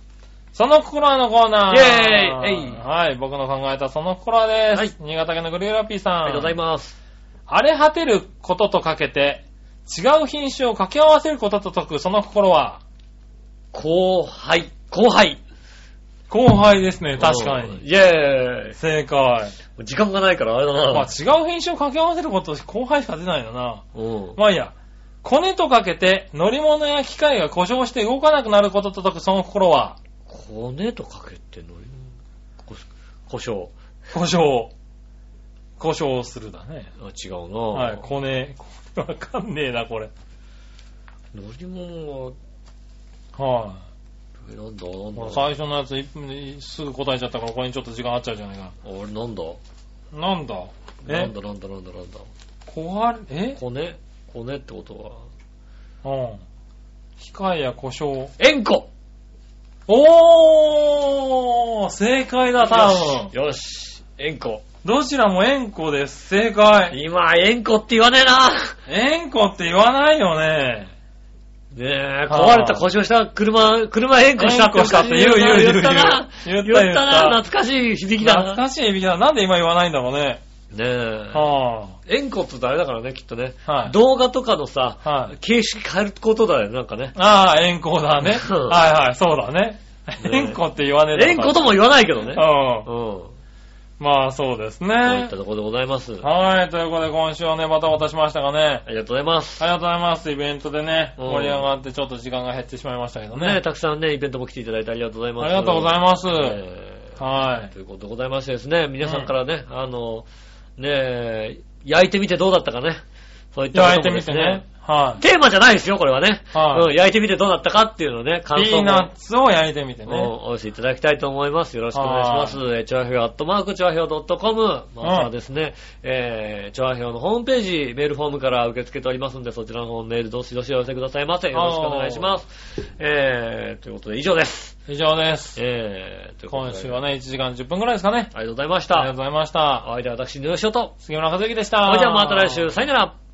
その心はのコーナー。イェーイえいはい、僕の考えたその心はです。はい新潟県のグリューラッピーさん。ありがとうございます。荒れ果てることとかけて、違う品種を掛け合わせることと解くその心は、後輩。後輩。後輩ですね、確かに。うんイェーイ。正解。時間がないからあれだまあな。違う品種を掛け合わせること後輩しか出ないよな。うん。まあいいや。コネとかけて乗り物や機械が故障して動かなくなることと解くその心は、骨とかけてのり、こ故障。故障。故障するだね。あ、違うなはい、コネ。わかんねえな、これ。乗り物は、はえ、なんだなんい。だ最初のやつ1分ですぐ答えちゃったから、これにちょっと時間あっちゃうじゃないか。あれなんだなんだ？え？なんだなんだなんだなんだ。壊れ、え？骨骨ってことは？うん。機械や故障。円弧おー正解だ、多分。よし。円弧。どちらも円弧です。正解。今、円弧って言わねえな。円弧って言わないよね。ねえ、はあ壊れた故障した車、車円弧したって円弧したって言う言う言う言ったな。言ったな。懐かしい響きだな。懐かしい響きだ。なんで今言わないんだろうね。ねえ。は円弧って言うとあれだからね、きっとね。はい動画とかのさ、はい形式変えることだよね、なんかね。あ。ああ、円弧だね。うんはいはい、そうだね。ね円弧って言わねえ円弧とも言わないけどね。うん。うん。まあそうですこういねった。ところでございます。はい、ということで今週はね、バタバタしましたがね。ありがとうございます。ありがとうございます。イベントでね、うん盛り上がってちょっと時間が減ってしまいましたけどねね。たくさんね、イベントも来ていただいてありがとうございます。ありがとうございます。えーはい。ということでございましてですね、皆さんからね、あの、ねえ、焼いてみてどうだったかね。そういった焼いてこともですみてね。。はい。テーマじゃないですよ、これはね。はいうん、焼いてみてどうだったかっていうのをね、感想もピーナッツを焼いてみてうんね。お寄せいただきたいと思います。よろしくお願いします。えー、チョアヘオアットマークチョアヘオ .com。またはですね、えー、チョアヘオのホームページ、メールフォームから受け付けておりますので、そちらの方メールどしどしお寄せくださいませ。よろしくお願いします。えー、ということで以上です。以上です。えー、今週はね、1時間10分くらいですかね。ありがとうございました。ありがとうございました。お相手は私、ヌーショと。杉村和之でした。それではまた来週、さよなら。